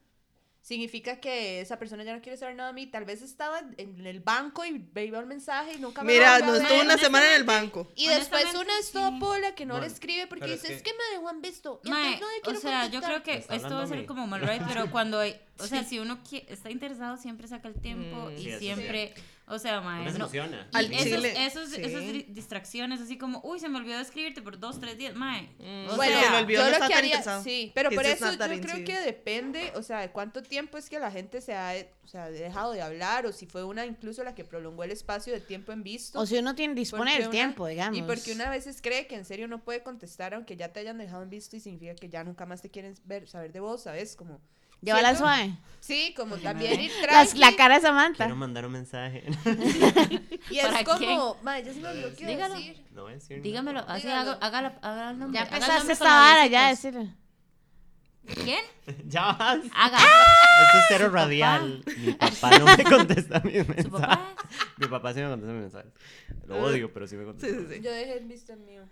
significa que esa persona ya no quiere saber nada de mí. Tal vez estaba en el banco y veía el mensaje y nunca me Mira, no estuvo una semana en el banco. Y después una es toda sí. pola que no Bueno, le escribe porque dice, es es que- me dejó en visto. Mae, no le o quiero sea, yo contestar". creo que esto va a ser como mal right, pero cuando hay, o sea, si uno qui- está interesado siempre saca el tiempo Mm. y Sí, siempre, o sea, mae, no- emociona. y Al esos, chile, esos, sí. esas di- distracciones así como, uy, se me olvidó escribirte por dos, tres días, mae. Mm. O Bueno, se me sea, olvidó, yo no lo que haría, interesado. sí, pero por eso yo creo que you. depende, o sea, de cuánto tiempo es que la gente se ha, o sea, dejado de hablar o si fue una incluso la que prolongó el espacio de tiempo en visto. O si uno tiene dispone Porque el una- tiempo, digamos. Y porque una veces cree que en serio no puede contestar aunque ya te hayan dejado en visto y significa que ya nunca más te quieren ver, saber de vos, ¿sabes? Como Llévala siento- suave. Sí, como también ir Las- la cara de Samantha. Quiero mandar un mensaje. Y es ¿Para como, madre, ya se me olvidó qué iba a Dígalo. decir. No voy a decir nada. Dígamelo, así Dígalo. haga, hágala, haga el nombre. Ya haga el empezaste nombre esta con vara, ya labiositos. decir. ¿Quién? Ya vas. Haga. Esto es cero radial. Mi papá no me contesta mis mensajes. ¿Su papá? Mi papá sí me contesta mis mensajes. Lo odio, pero sí me Sí, contesta. sí, sí. Yo dejé en visto el mío.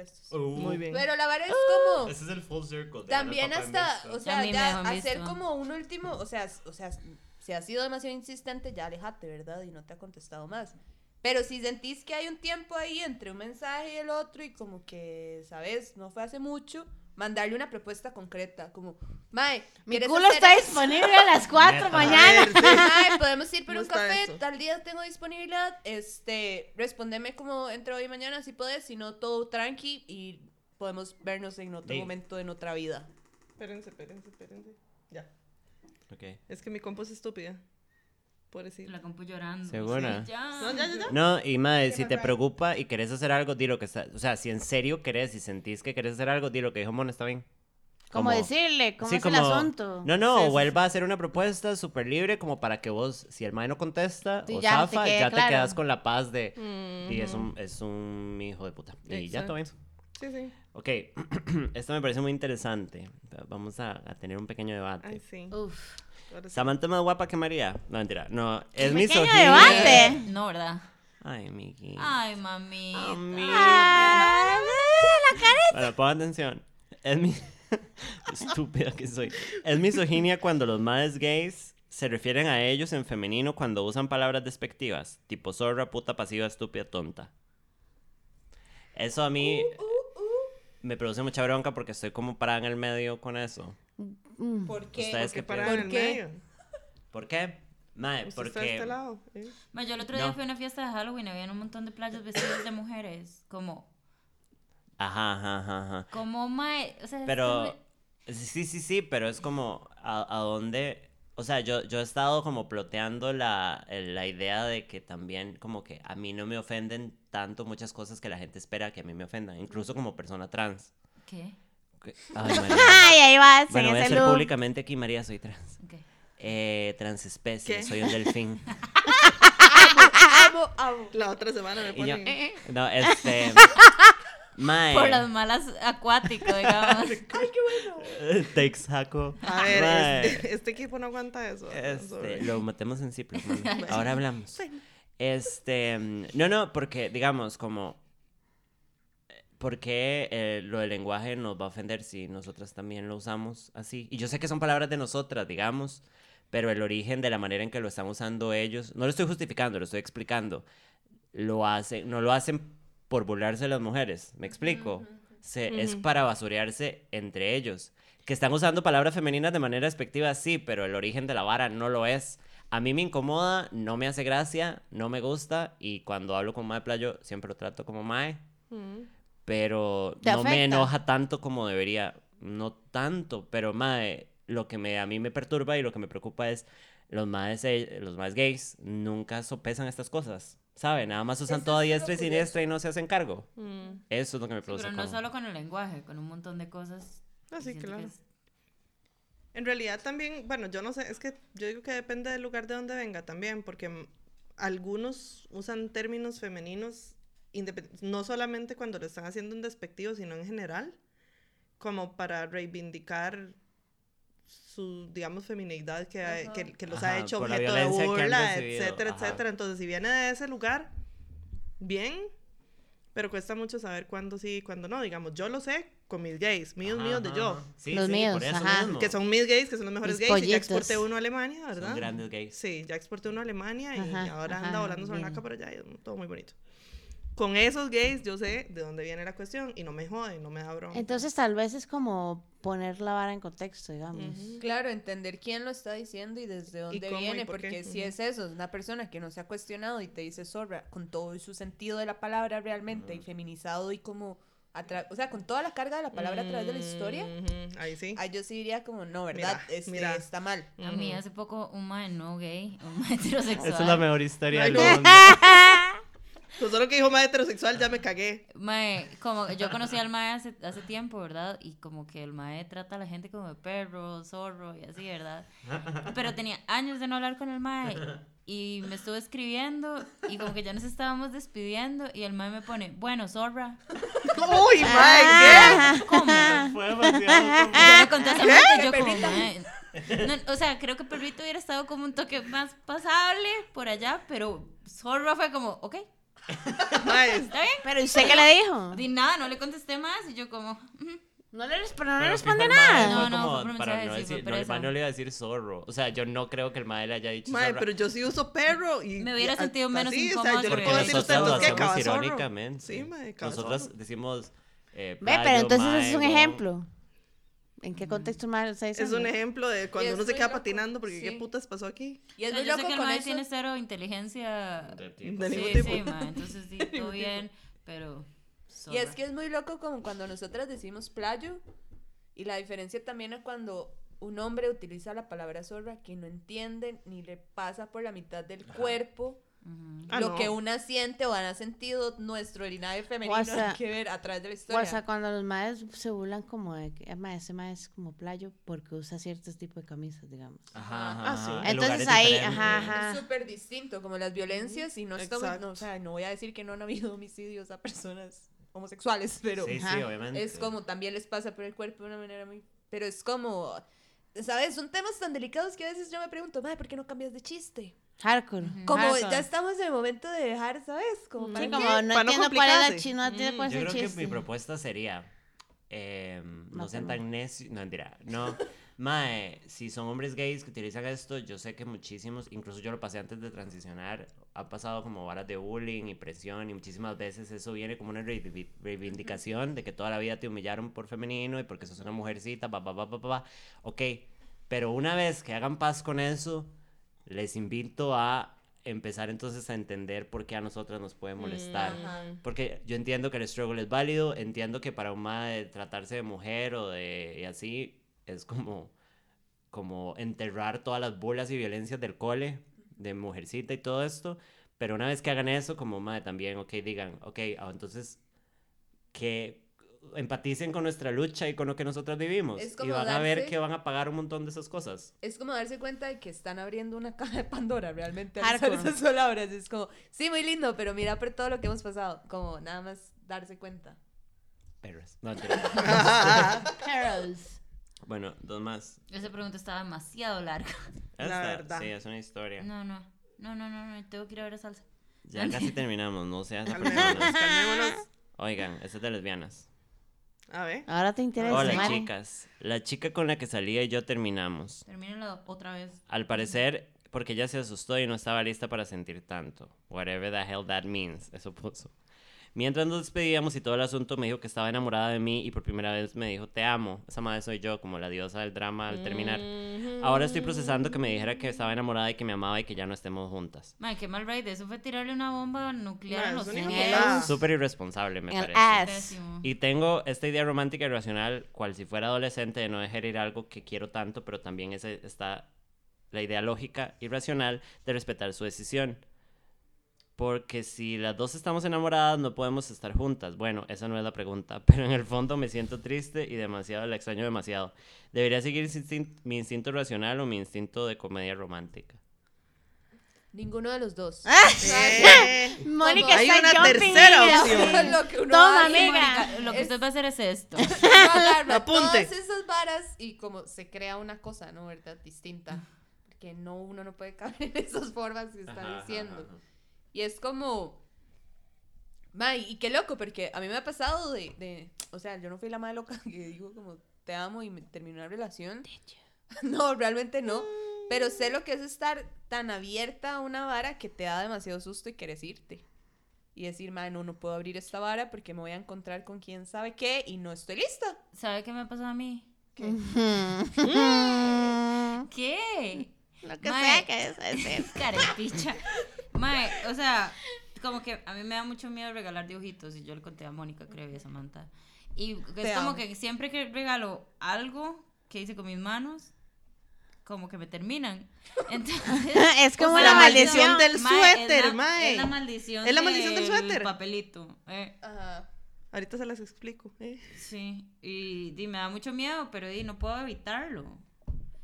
Estos. Muy bien. Pero la verdad es como... Ese es el full circle. de También hasta, o sea, ya hacer visto. como un último, o sea, o sea, si has sido demasiado insistente, ya alejate, ¿verdad? Y no te ha contestado más. Pero si sentís que hay un tiempo ahí entre un mensaje y el otro y como que, ¿sabes? No fue hace mucho, mandarle una propuesta concreta, como, Mae, Mi ¿quieres culo hacer está esto? disponible a las 4 Neta. mañana. Mae, podemos ir por ¿Cómo un café, eso? tal día tengo disponibilidad, este, respondeme como entre hoy y mañana si puedes, si no todo tranqui y podemos vernos en otro momento en otra vida. Espérense, espérense, espérense. Ya. Ok. Es que mi compo es estúpida. Pobrecita. La compu llorando. ¿Segura? Sí, ya. No, ya, ya, ya. No, y madre, si te preocupa y querés hacer algo, di lo que está. O sea, si en serio querés y sentís que querés hacer algo, di lo que dijo Mon, está bien. Como decirle, ¿cómo Sí, es el como- asunto? No, no, Sí, sí, o él va a hacer una propuesta súper libre como para que vos, si el mae no contesta Sí, o ya te zafa, quede ya te claro. quedas con la paz de... Mm, Y es un, es un hijo de puta. Y ya todo bien. Sí, sí. Ok, esto me parece muy interesante. Vamos a, a tener un pequeño debate. Ay, sí. Uf. Samantha es más guapa que María. No, mentira. No, es misoginia. debate. No, ¿verdad? Ay, Miki. Ay, mami. Ah, la carita. Bueno, pon atención. Es mi... Estúpida que soy. Es misoginia cuando los madres gays se refieren a ellos en femenino cuando usan palabras despectivas, tipo zorra, puta, pasiva, estúpida, tonta. Eso a mí me produce mucha bronca porque estoy como parada en el medio con eso. Mm. ¿Por qué? Ustedes ¿Por qué ¿Por qué? ¿Por qué? Porque... este lado. ¿eh? Ma, yo el otro día No. fui a una fiesta de Halloween, había un montón de playas vestidas de mujeres. Como, Ajá, ajá, ajá, ajá. como, mae, o sea, Pero, esto sí, sí, sí, pero es como, ¿a, a dónde? O sea, yo, yo he estado como ploteando la, la idea de que también como que a mí no me ofenden tanto muchas cosas que la gente espera que a mí me ofendan, incluso como persona trans. ¿Qué? Que- Ay, María. Ay, ahí vas, Bueno, en voy a ese look. públicamente aquí, María, soy trans. Ok. Eh, transespecie, ¿Qué? soy un delfín. Amo, amo. La otra semana me Y yo, ponen... eh, eh. no, este... Mae. Por las malas acuático, digamos. Texaco. A ver, Mae. este, este equipo no aguanta eso. Este, sorry. lo matemos en mano. Ahora hablamos. Este, mm, no, no, porque digamos como, ¿por qué eh, lo del lenguaje nos va a ofender si nosotras también lo usamos así? Y yo sé que son palabras de nosotras, digamos, pero el origen de la manera en que lo están usando ellos, no lo estoy justificando, lo estoy explicando. Lo hacen, no lo hacen por burlarse de las mujeres, ¿me explico? Se, Es Ujú. para basurearse entre ellos. Que están usando palabras femeninas de manera despectiva, sí, pero el origen de la vara no lo es. A mí me incomoda, no me hace gracia, no me gusta, y cuando hablo con Mae Playo siempre lo trato como Mae, Mm. Pero ¿Te no me afecta? enoja tanto como debería. No tanto, pero Mae, lo que me, a mí me perturba y lo que me preocupa es los maes, eh, los maes gays nunca sopesan estas cosas, ¿sabe? Nada más usan todo diestra y siniestra y no se hacen cargo. Mm. Eso es lo que me Sí, produce pero no como- solo con el lenguaje, con un montón de cosas. Ah, sí, Siento que claro. es- En realidad también, bueno, yo no sé, es que yo digo que depende del lugar de donde venga también, porque algunos usan términos femeninos no solamente cuando lo están haciendo en despectivo, sino en general, como para reivindicar su, digamos, feminidad que, ha- que, que los ha hecho objeto de burla, etcétera, ajá. etcétera. Entonces, si viene de ese lugar, bien, pero cuesta mucho saber cuándo sí y cuándo no. Digamos, yo lo sé con mis gays, míos, Ajá, míos de yo. Sí, Los sí, míos, por eso ajá. mismo. Que son mis gays, que son los mejores Mis gays. Y ya pollitos. exporté uno a Alemania, ¿verdad? Son grandes gays. Sí, ya exporté uno a Alemania y Ajá, ahora ajá, anda volando sobre por allá y es todo muy bonito. Con esos gays yo sé de dónde viene la cuestión y no me joden, no me da broma. Entonces tal vez es como poner la vara en contexto, digamos. Ujú. Claro, entender quién lo está diciendo y desde dónde cómo y viene, por porque si Ujú. es eso, es una persona que no se ha cuestionado y te dice zorra, con todo su sentido de la palabra realmente, y feminizado y como, o sea, con toda la carga de la palabra a través de la historia, Ahí sí. ahí yo sí diría como, no, ¿verdad? Mira, este, mira. está mal. A mí hace poco un mae no gay, un mae heterosexual. Esa es la mejor historia del mundo. Pues solo que dijo más heterosexual ya me cagué. Mae, como yo conocí al mae hace, hace tiempo, ¿verdad? Y como que el mae trata a la gente como de perro, zorro y así, ¿verdad? Pero tenía años de no hablar con el mae y me estuvo escribiendo y como que ya nos estábamos despidiendo y el mae me pone, bueno, zorra. Uy, mae, Ah. ¿Cómo? Fue demasiado Yo como, mae, no, o sea, creo que Perrito hubiera estado como un toque más pasable por allá, pero zorra fue como, ok, qué. ¿está bien? Pero ¿usted qué le dijo? Di nada, no le contesté más y yo como, "Ujú". No le, resp- no le Pero responde fijo, el mae nada. fue No, no, como fue por para mensaje, no sí, fue decir, por no, el eso. mae no le iba a decir zorro. O sea, yo no creo que el mae le haya dicho mae, pero yo sí uso perro y... Me hubiera y sentido hasta menos así, incómoda O sea, yo le puedo decir a usted, nosotros lo entonces, ¿qué? hacemos Cabazorro. irónicamente. Sí, mae, cabazorro. Nosotros decimos... Eh, Ve, pero playo, entonces ese es un ejemplo. ¿En qué contexto está Es un ejemplo de cuando uno se queda loco, patinando porque qué sí. putas pasó aquí. Y es O sea, muy yo sé loco que el con eso. tiene cero inteligencia. De tipo. De Sí, ningún tipo. sí, mae, entonces sí, todo bien, pero... Y es que es muy loco como cuando nosotras decimos playo y la diferencia también es cuando un hombre utiliza la palabra zorra que no entiende ni le pasa por la mitad del cuerpo Ah, lo no. que una siente o han sentido nuestro linaje femenino hay que ver a través de la O historia. hasta cuando los maes se burlan como de que, "Ah, mae, ese mae es como playo porque usa ciertos tipos de camisas, digamos. Ajá, ajá, Ah, sí. Entonces es ahí, ajá, ajá. Es súper distinto, como las violencias, y no estamos, no, o sea, no voy a decir que no han habido homicidios a personas homosexuales, pero Sí, sí, Ajá. obviamente. es como también les pasa por el cuerpo de una manera muy... Pero es como, ¿sabes? Son temas tan delicados que a veces yo me pregunto, madre, ¿por qué no cambias de chiste? Hardcore. Como hardcore. ya estamos en el momento de dejar, ¿sabes? Como Sí, para como no Para no entiendo cuál es la no entiendo Mm. cuál es Yo creo que mi propuesta sería, eh, no sean tan necios, no, mentira, no, mae, si son hombres gays que utilizan esto, yo sé que muchísimos, incluso yo lo pasé antes de transicionar, ha pasado como varas de bullying y presión y muchísimas veces eso viene como una reivi- reivindicación de que toda la vida te humillaron por femenino y porque sos una mujercita, pa, pa, pa, pa, pa, pa. ok, pero una vez que hagan paz con eso, les invito a empezar entonces a entender por qué a nosotras nos puede molestar. Ajá. Porque yo entiendo que el struggle es válido, entiendo que para un mae tratarse de mujer o de y así es como como enterrar todas las burlas y violencias del cole de mujercita y todo esto, pero una vez que hagan eso como mae también, ok, digan, ok, ah, entonces que empaticen con nuestra lucha y con lo que nosotros vivimos Es y como van a ver darse- que van a pagar un montón de esas cosas. Es como darse cuenta de que están abriendo una caja de Pandora realmente al esas palabras. Es como, sí, muy lindo, pero mira por todo lo que hemos pasado. Como nada más darse cuenta. Perros. No. Perros. bueno, dos más. Esa pregunta estaba demasiado larga. La Esta, verdad. Sí, es una historia. No, no, no, no, no, no, tengo que ir a ver a salsa. Ya casi terminamos, no seas Calmémonos, personas. calmémonos. Oigan, esta es de lesbianas. A ver. Ahora te interesa, Hola, Mari. chicas. La chica con la que salía y yo terminamos. Termínalo otra vez. Al parecer, porque ella se asustó y no estaba lista para sentir tanto. Whatever the hell that means. Eso puso. Mientras nos despedíamos y todo el asunto, me dijo que estaba enamorada de mí y por primera vez me dijo, te amo. Esa madre soy yo, como la diosa del drama al terminar. Ahora estoy procesando que me dijera que estaba enamorada y que me amaba y que ya no estemos juntas. Mae, qué mal raid. Eso fue tirarle una bomba nuclear a los puta. Súper irresponsable, me el parece. Pésimo. Y tengo esta idea romántica y racional, cual si fuera adolescente, de no dejar ir algo que quiero tanto, pero también ese- está la idea lógica y racional de respetar su decisión. Porque si las dos estamos enamoradas, no podemos estar juntas. Bueno, esa no es la pregunta, pero en el fondo me siento triste y demasiado, la extraño demasiado. ¿Debería seguir mi instinto racional o mi instinto de comedia romántica? Ninguno de los dos. Eh, Mónica Hay está una tercera in. opción. lo que uno Toma, hace, amiga. Mónica, lo que Es- usted va a hacer es esto. Apunte. todas esas varas y como se crea una cosa, ¿no? ¿Verdad? Distinta. Porque no, uno no puede caber en esas formas que está Ajá, ajá, diciendo. ajá. Y es como... May, y qué loco, porque a mí me ha pasado de, de... O sea, yo no fui la madre loca que digo como te amo y me terminó una relación. No, realmente no. Pero sé lo que es estar tan abierta a una vara que te da demasiado susto y quieres irte. Y decir, man, no, no puedo abrir esta vara porque me voy a encontrar con quién sabe qué y no estoy lista. ¿Sabe qué me ha pasado a mí? ¿Qué? ¿Qué? Lo que sea que es decir. Carepicha. Mae, o sea, como que a mí me da mucho miedo regalar dibujitos y yo le conté a Mónica, creo, y a Samantha. Y Te es como amo. que siempre que regalo algo que hice con mis manos, como que me terminan. Entonces, Es como o sea, la la maldición maldición. del mae, es suéter, la- mae. Es la maldición Es la maldición del suéter. papelito. eh. Ajá. Ahorita se las explico. eh. Sí, y, di, me da mucho miedo, pero di, no puedo evitarlo.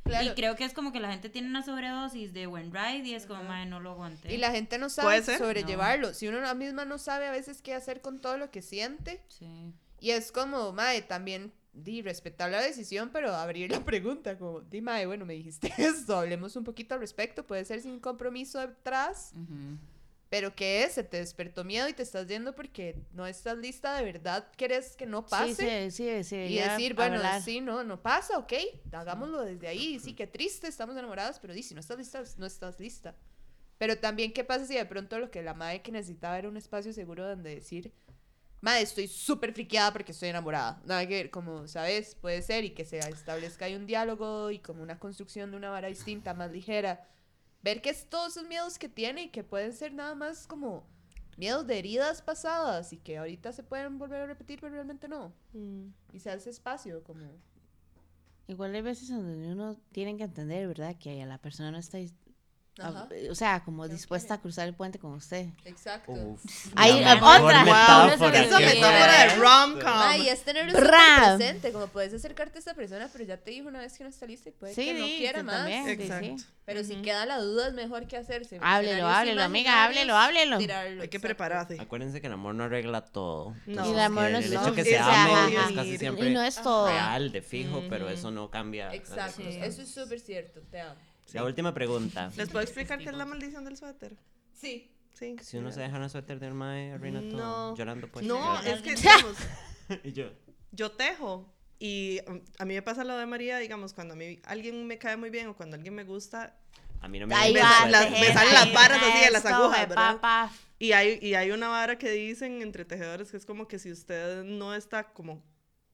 Claro. Y creo que es como que la gente tiene una sobredosis de buen ride y es como, madre, no lo aguanté. Y la gente no sabe sobrellevarlo. Si uno misma no sabe a veces qué hacer con todo lo que siente. Sí. Y es como, mae, también di, respetar la decisión, pero abrir la pregunta, como, di, mae, bueno, me dijiste esto, hablemos un poquito al respecto, puede ser sin compromiso detrás, Ujú. Pero ¿qué es? Se te despertó miedo y te estás yendo porque no estás lista de verdad, quieres que no pase. sí, sí, sí. Y decir, bueno, hablar. sí, no, no pasa, ok, hagámoslo desde ahí, sí, qué triste, estamos enamorados, pero di, si no estás lista, no estás lista. Pero también, ¿qué pasa si de pronto lo que la madre que necesitaba era un espacio seguro donde decir, madre, estoy súper friqueada porque estoy enamorada? Nada que ver, como, ¿sabes? Puede ser y que se establezca ahí un diálogo y como una construcción de una vara distinta, más ligera. Ver que es todos esos miedos que tiene y que pueden ser nada más como miedos de heridas pasadas y que ahorita se pueden volver a repetir, pero realmente no. Mm. Y se hace espacio, como... Igual hay veces donde uno tiene que entender, ¿verdad? Que la persona no está, Ajá. o sea, como dispuesta a cruzar el puente con usted. Exacto. Uf, Hay otra. metáfora Esa metáfora de rom-com. Es tenerlo presente, como puedes acercarte a esta persona, pero ya te dijo una vez que no está lista y puede Sí, que no quiera más. también. sí, Exacto. sí. Pero si Ujú. queda la duda, es mejor que hacerse. Háblelo, háblelo, amiga, háblelo, háblelo. tirarlo, Hay que exacto. prepararse. Acuérdense que el amor no arregla todo. No. Entonces, el amor no el es hecho todo. que se ame es casi siempre Y no es todo. real, de fijo, pero eso no cambia. Exacto, eso es súper cierto, te amo. La última pregunta. ¿Les puedo explicar qué es la maldición del suéter? Sí. Sí. Si uno se deja una suéter del mae, arruina todo. No. Llorando pues. No, es que, digamos, Y yo. yo tejo y um, a mí me pasa lo de María, digamos, cuando a mí alguien me cae muy bien o cuando alguien me gusta A mí no me Ahí Me va, salen las- suéter. me salen las varas va así de las agujas, ¿verdad? papá. y hay, y hay una vara que dicen entre tejedores que es como que si usted no está como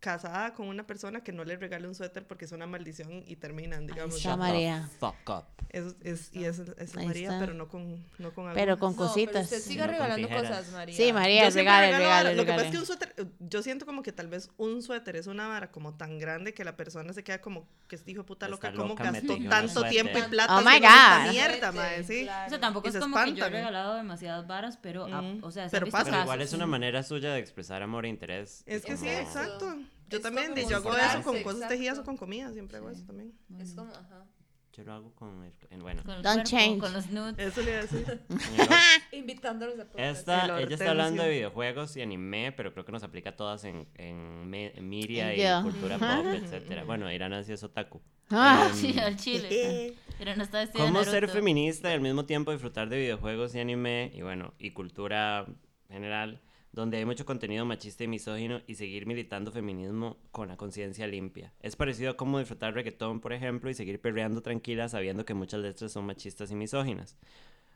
casada con una persona que no le regale un suéter porque es una maldición y terminan, digamos. María. Fuck up. Es, es, y es, es María, está. pero no con, no con Pero con No, pero cositas. usted siga No regalando cosas, María. Sí, María, regale, regale. Lo que pasa es que un suéter, yo siento como que tal vez un suéter es una vara como tan grande que la persona se queda como que este hijo de puta loca, como gastó tanto tiempo y plata Oh my God. mierda, mae, sí. Claro. O sea, tampoco Y es se como que yo he regalado demasiadas varas, pero, ah, o sea, se Pero pasa. Pero igual es una manera suya de expresar amor e interés. Es que sí, exacto. Yo Es también, yo hago eso con cosas exacto. tejidas o con comida, siempre hago eso también. Es como, ajá. Yo lo hago con el... en- Bueno. Con el Don't cuerpo, change. Con los nudes. Eso le iba a decir. Invitándolos a podcast. Esta, El ella está hablando de videojuegos y anime, pero creo que nos aplica a todas en, en, me- en media En y yo. cultura pop, etcétera. Bueno, Irán sí es otaku. Ah, Em, Sí, al chile. Pero no está ¿Cómo ser feminista y al mismo tiempo disfrutar de videojuegos y anime y bueno, y cultura general, donde hay mucho contenido machista y misógino y seguir militando feminismo con la conciencia limpia? Es parecido a cómo disfrutar reggaetón, por ejemplo, y seguir perreando tranquila sabiendo que muchas letras son machistas y misóginas.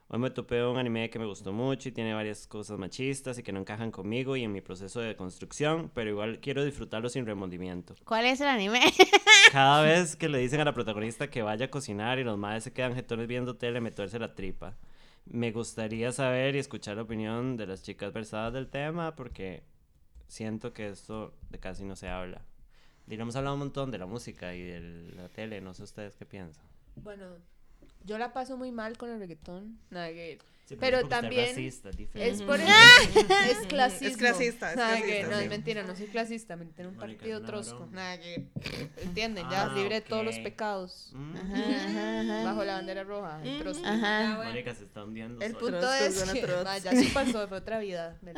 Hoy me topé un anime que me gustó mucho y tiene varias cosas machistas y que no encajan conmigo y en mi proceso de construcción, pero igual quiero disfrutarlo sin remordimiento. ¿Cuál es el anime? Cada vez que le dicen a la protagonista que vaya a cocinar y los madres se quedan jetones viendo tele, me tuerce la tripa. Me gustaría saber y escuchar la opinión de las chicas versadas del tema porque siento que esto de casi no se habla. Y hemos hablado un montón de la música y de la tele, no sé ustedes qué piensan. Bueno, yo la paso muy mal con el reggaetón. Nada que. Sí, Pero usted también racista. Es por eso. es clasismo. Es clasista, es que- clasista, No, sí. es mentira, no soy clasista. Me tiene un partido una trosco. que. ¿Entienden? Ya, Ah, libre de todos los pecados. Mm. Ajá, ajá, ajá. Bajo la bandera roja. El trosco. Ajá. Mónica se está hundiendo. El punto Trotsko, es que vaya, sí pasó, fue otra vida. Me.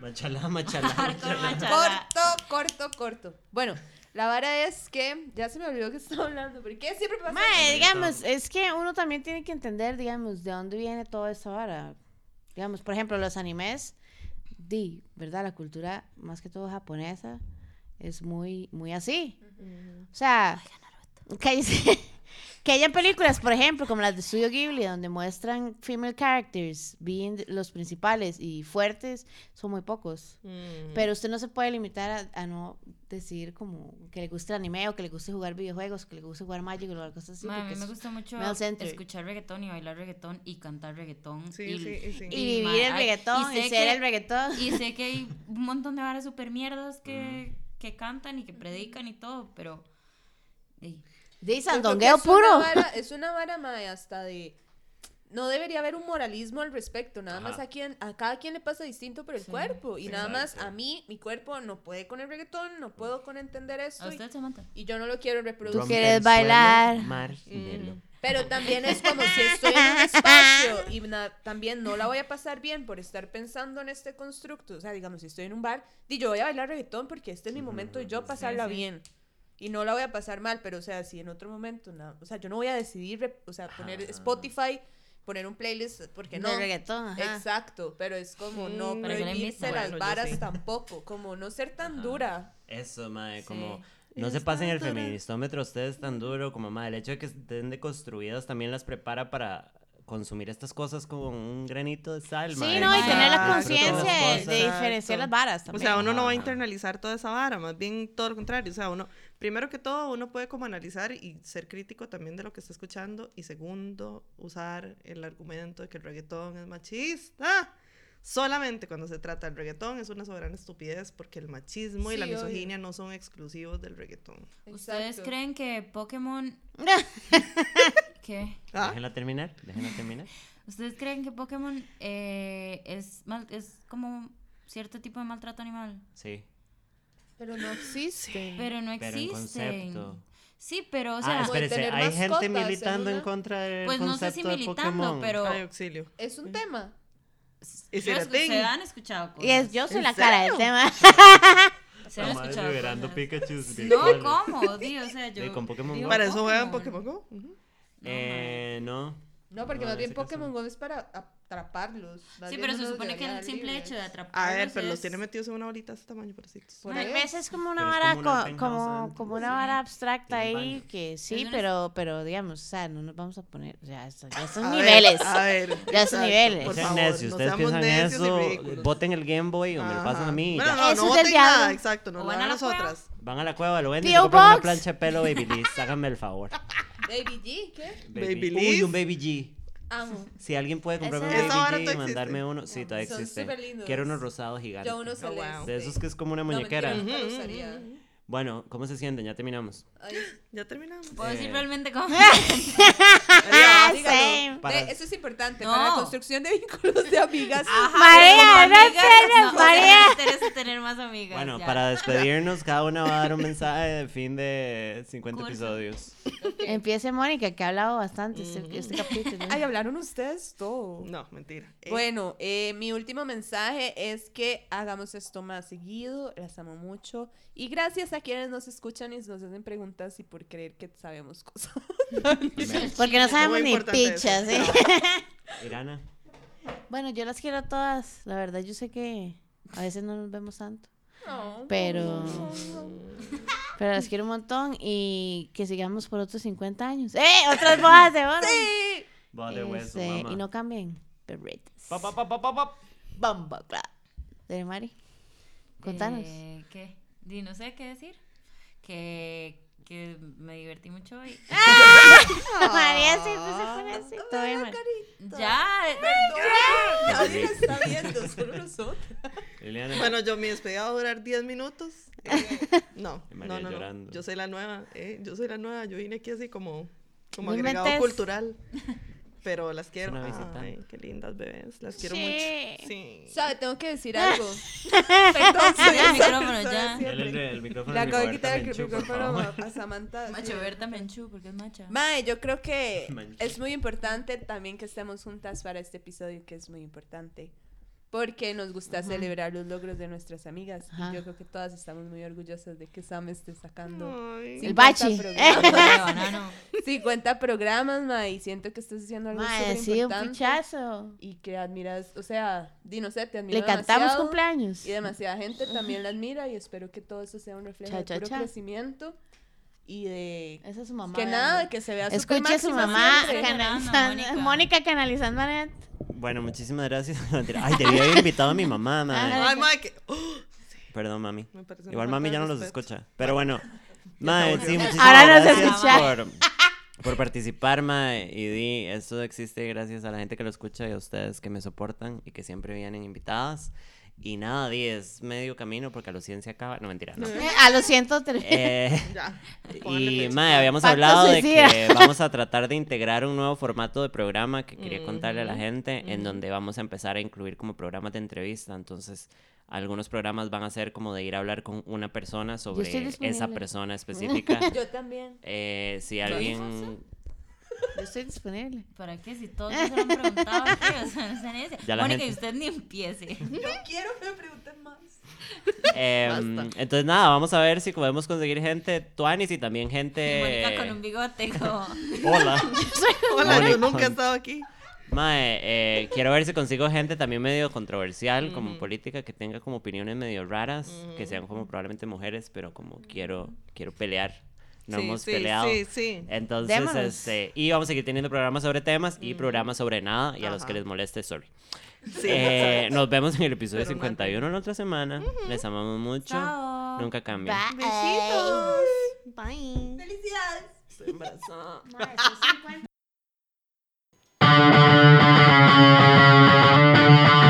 Machalá, machalá, machalá. corto, corto, corto. Bueno, la vara es que ya se me olvidó que estaba hablando. ¿Por qué siempre pasa? Mae, digamos, es que uno también tiene que entender, digamos, de dónde viene toda esta vara. Digamos, por ejemplo, los animes, di, ¿verdad? La cultura, más que todo japonesa, es muy, muy así. O sea, que, hay- que hayan películas, por ejemplo, como las de Studio Ghibli, donde muestran female characters, being los principales y fuertes, son muy pocos. Mm. Pero usted no se puede limitar a, a no decir como que le guste el anime o que le guste jugar videojuegos, que le guste jugar Magic o cosas así. Ma, a mí me gusta mucho escuchar reggaetón y bailar reggaetón y cantar reggaetón. Sí, y, sí, y sí. y vivir el reggaetón y, sé ser que- el reggaetón. Y sé que hay un montón de varas super mierdas que, que cantan y que predican y todo, pero... ey, De sandongueo puro. Una vara, es una vara, mae, hasta de... No debería haber un moralismo al respecto, nada más Ajá. a, quien, a cada quien le pasa distinto por el Sí, cuerpo. Y sí. nada más a mí, mi cuerpo no puede con el reggaetón, no puedo con entender esto. ¿A y- usted? Y yo no lo quiero reproducir. Rompe quieres suelo, bailar. marginelo. Pero también es como si estoy en un espacio y na- también no la voy a pasar bien por estar pensando en este constructo. O sea, digamos, si estoy en un bar, di yo voy a bailar reggaetón porque este es mi momento de yo pasarla sí. bien. Y no la voy a pasar mal, pero o sea, si en otro momento, na- o sea, yo no voy a decidir, o sea, poner Ajá. Potify, poner un playlist, porque no. De reggaetón, ajá. Exacto, pero es como no prohibirse las Bueno, varas sí. tampoco, como no ser tan Ajá. dura. Eso, mae, Sí. como no se pasen el feministómetro ustedes tan duro como mae, el hecho de que estén deconstruidas también las prepara para consumir estas cosas con un granito de sal, Sí, no, y tener la conciencia de, diferenciar las varas O también. sea, uno no va a internalizar toda esa vara, más bien todo lo contrario. O sea, uno, primero que todo, uno puede como analizar y ser crítico también de lo que está escuchando. Y segundo, usar el argumento de que el reggaetón es machista. Solamente cuando se trata del reggaetón es una soberana estupidez porque el machismo y la obvio. misoginia no son exclusivos del reggaetón. ¿Ustedes creen que Pokémon... ¿Qué? ¿Ah? Déjenla terminar, déjenla terminar. ¿Ustedes creen que Pokémon eh, es, mal, es como cierto tipo de maltrato animal? Sí. Pero no existe. Pero no Pero existen. concepto. Sí, pero, o sea, ah, espérese, tener hay gente en militando en contra del pues no sé si concepto de militando, Pokémon. pero Ay, auxilio. Es un tema. Y se han escuchado cosas. Y es, yo soy ¿En la cara del tema. Se han escuchado. Pikachu. No, ¿cómo? Di, o sea, yo... Y con Pokémon digo. Para eso juegan Pokémon Go. Eh, no. No, porque No, más bien Pokémon no. Go es para atraparlos. Más Sí, pero se supone que el simple hecho de atraparlos A ver, pero los es- tiene metidos en una bolita de este tamaño. Por A eso. veces es como una Pero es vara como una como, como una Sí. vara abstracta ahí que sí, Es una- pero, pero digamos, o sea, no nos vamos a poner, o sea, esto- ya son A ver, niveles. a ver. Ya son niveles. No Por favor, necios, no ustedes seamos piensan eso, voten el Game Boy o me lo pasan a mí. Bueno, no, Eso no es voten nada, exacto, nos O lo van a nosotras. Van a la cueva, lo venden y una plancha de pelo Babyliss. Háganme el favor. Baby G, ¿qué? Babyliss. Uy, un Baby G. Amo. Si alguien puede comprarme un Esa- Baby G y todavía mandarme existe. uno, sí, todavía Son existe. superlindos. Quiero uno rosado gigante. Yo uno Oh, wow. celeste. De esos que es como una No, muñequera. mentira, nunca lo Ujú, usaría. Bueno, ¿cómo se sienten? Ya terminamos. Ay, Ya terminamos. Puedo decir Eh. realmente cómo... Ah, dígalo. same. Para- Ve, eso es importante No. para la construcción de vínculos de amigas. María, no sea, María. me interesa tener más amigas. Bueno, ya. para despedirnos, cada una va a dar un mensaje de fin de 50 Corto. episodios. Empiece Mónica, que ha hablado bastante este, este capítulo. Ay, hablaron ustedes todo. No, mentira. Eh, Bueno, eh, mi último mensaje es que hagamos esto más seguido, las amo mucho y gracias a quienes nos escuchan y nos hacen preguntas y por creer que sabemos cosas. Porque no sabemos ni pichas, ¿eh? Irana. Bueno, yo las quiero a todas. La verdad, yo sé que a veces no nos vemos tanto. No. Pero. Pero las quiero un montón y que sigamos por otros 50 años. ¡Eh! ¡Otras bodas de oro! Sí. Boda de hueso, Este, mamá. y no cambien. Perritas. Pa, pa, pa, pa, pa, pa. Bomba, claro. De Mari. Contanos. Eh, ¿Qué? Di, no sé qué decir. Que, que me divertí mucho y... María siempre se pone así. Todo bien, Mari. Ya, Nadie lo está viendo, solo nosotros. Liliana. Bueno, yo mi despedida va a durar 10 minutos. Eh, no, Y María no, no. Yo soy la nueva, eh, yo soy la nueva. Yo vine aquí así como como agregado cultural. Pero las quiero. una visita. Ay, qué lindas bebés. Las quiero Sí. mucho. Sí. ¿Sabe? Tengo que decir algo. Perdón, El micrófono ya. así. el micrófono. Le acabo de quitar el micrófono a Samantha. Macho Berta Menchú, porque es macha. Mae, yo creo que Mancha. es muy importante también que estemos juntas para este episodio, que es muy importante. Porque nos gusta celebrar los logros de nuestras amigas. Ajá. Y yo creo que todas estamos muy orgullosas de que Sam esté sacando Ay. 50 El bachi. programas. Banano. 50 programas, mae, y siento que estás haciendo algo súper sí, un importante. Y que admiras, o sea, di no sé, te admiro Le cantamos cumpleaños. Y demasiada gente también la admira y espero que todo eso sea un reflejo Cha, de cha, puro cha. crecimiento y de Esa es su mamá. que vean. nada, que se vea Escuche a su mamá canalizando. Mónica. Canalizando a Net. Bueno, muchísimas gracias. Ay, debí haber invitado a mi mamá, madre. Ajá. Ay, madre, que. ¡Oh! Perdón, mami. Igual mami de ya no los escucha. Pero bueno, mae, volvió. sí, muchísimas Ahora nos gracias escucha. por, por participar, mae. Y di, esto existe gracias a la gente que lo escucha y a ustedes que me soportan y que siempre vienen invitadas. Y nada, di, es medio camino porque a los 100 se acaba. No, mentira, no. A los 103. Eh, Ya. y mae, habíamos Pacto hablado de que vamos a tratar de integrar un nuevo formato de programa que quería contarle a la gente, en donde vamos a empezar a incluir como programas de entrevista. Entonces, algunos programas van a ser como de ir a hablar con una persona sobre esa persona específica. Yo también. Eh, si ¿Lo alguien... Yo estoy disponible. ¿Para qué? Si todos se lo han preguntado o sea, no. Ya la Mónica, gente- y usted ni empiece. Yo quiero que me pregunten más. em, Basta. entonces, nada, vamos a ver si podemos conseguir gente tuanis y también gente... Mónica con un bigote como... Hola. Hola, Mónica. yo nunca he estado aquí. Mae, eh, quiero ver si consigo gente también medio controversial, como política, que tenga como opiniones medio raras, que sean como probablemente mujeres, pero como quiero, quiero pelear no hemos peleado. Sí, sí. Entonces, este, y vamos a seguir teniendo programas sobre temas y mm. programas sobre nada. Y a los que les moleste, sorry. Sí, eh, nos vemos en el episodio Pero 51 mate. la otra semana. Les amamos mucho. Nunca cambien. Bye. Besitos. Bye. Felicidades. Estoy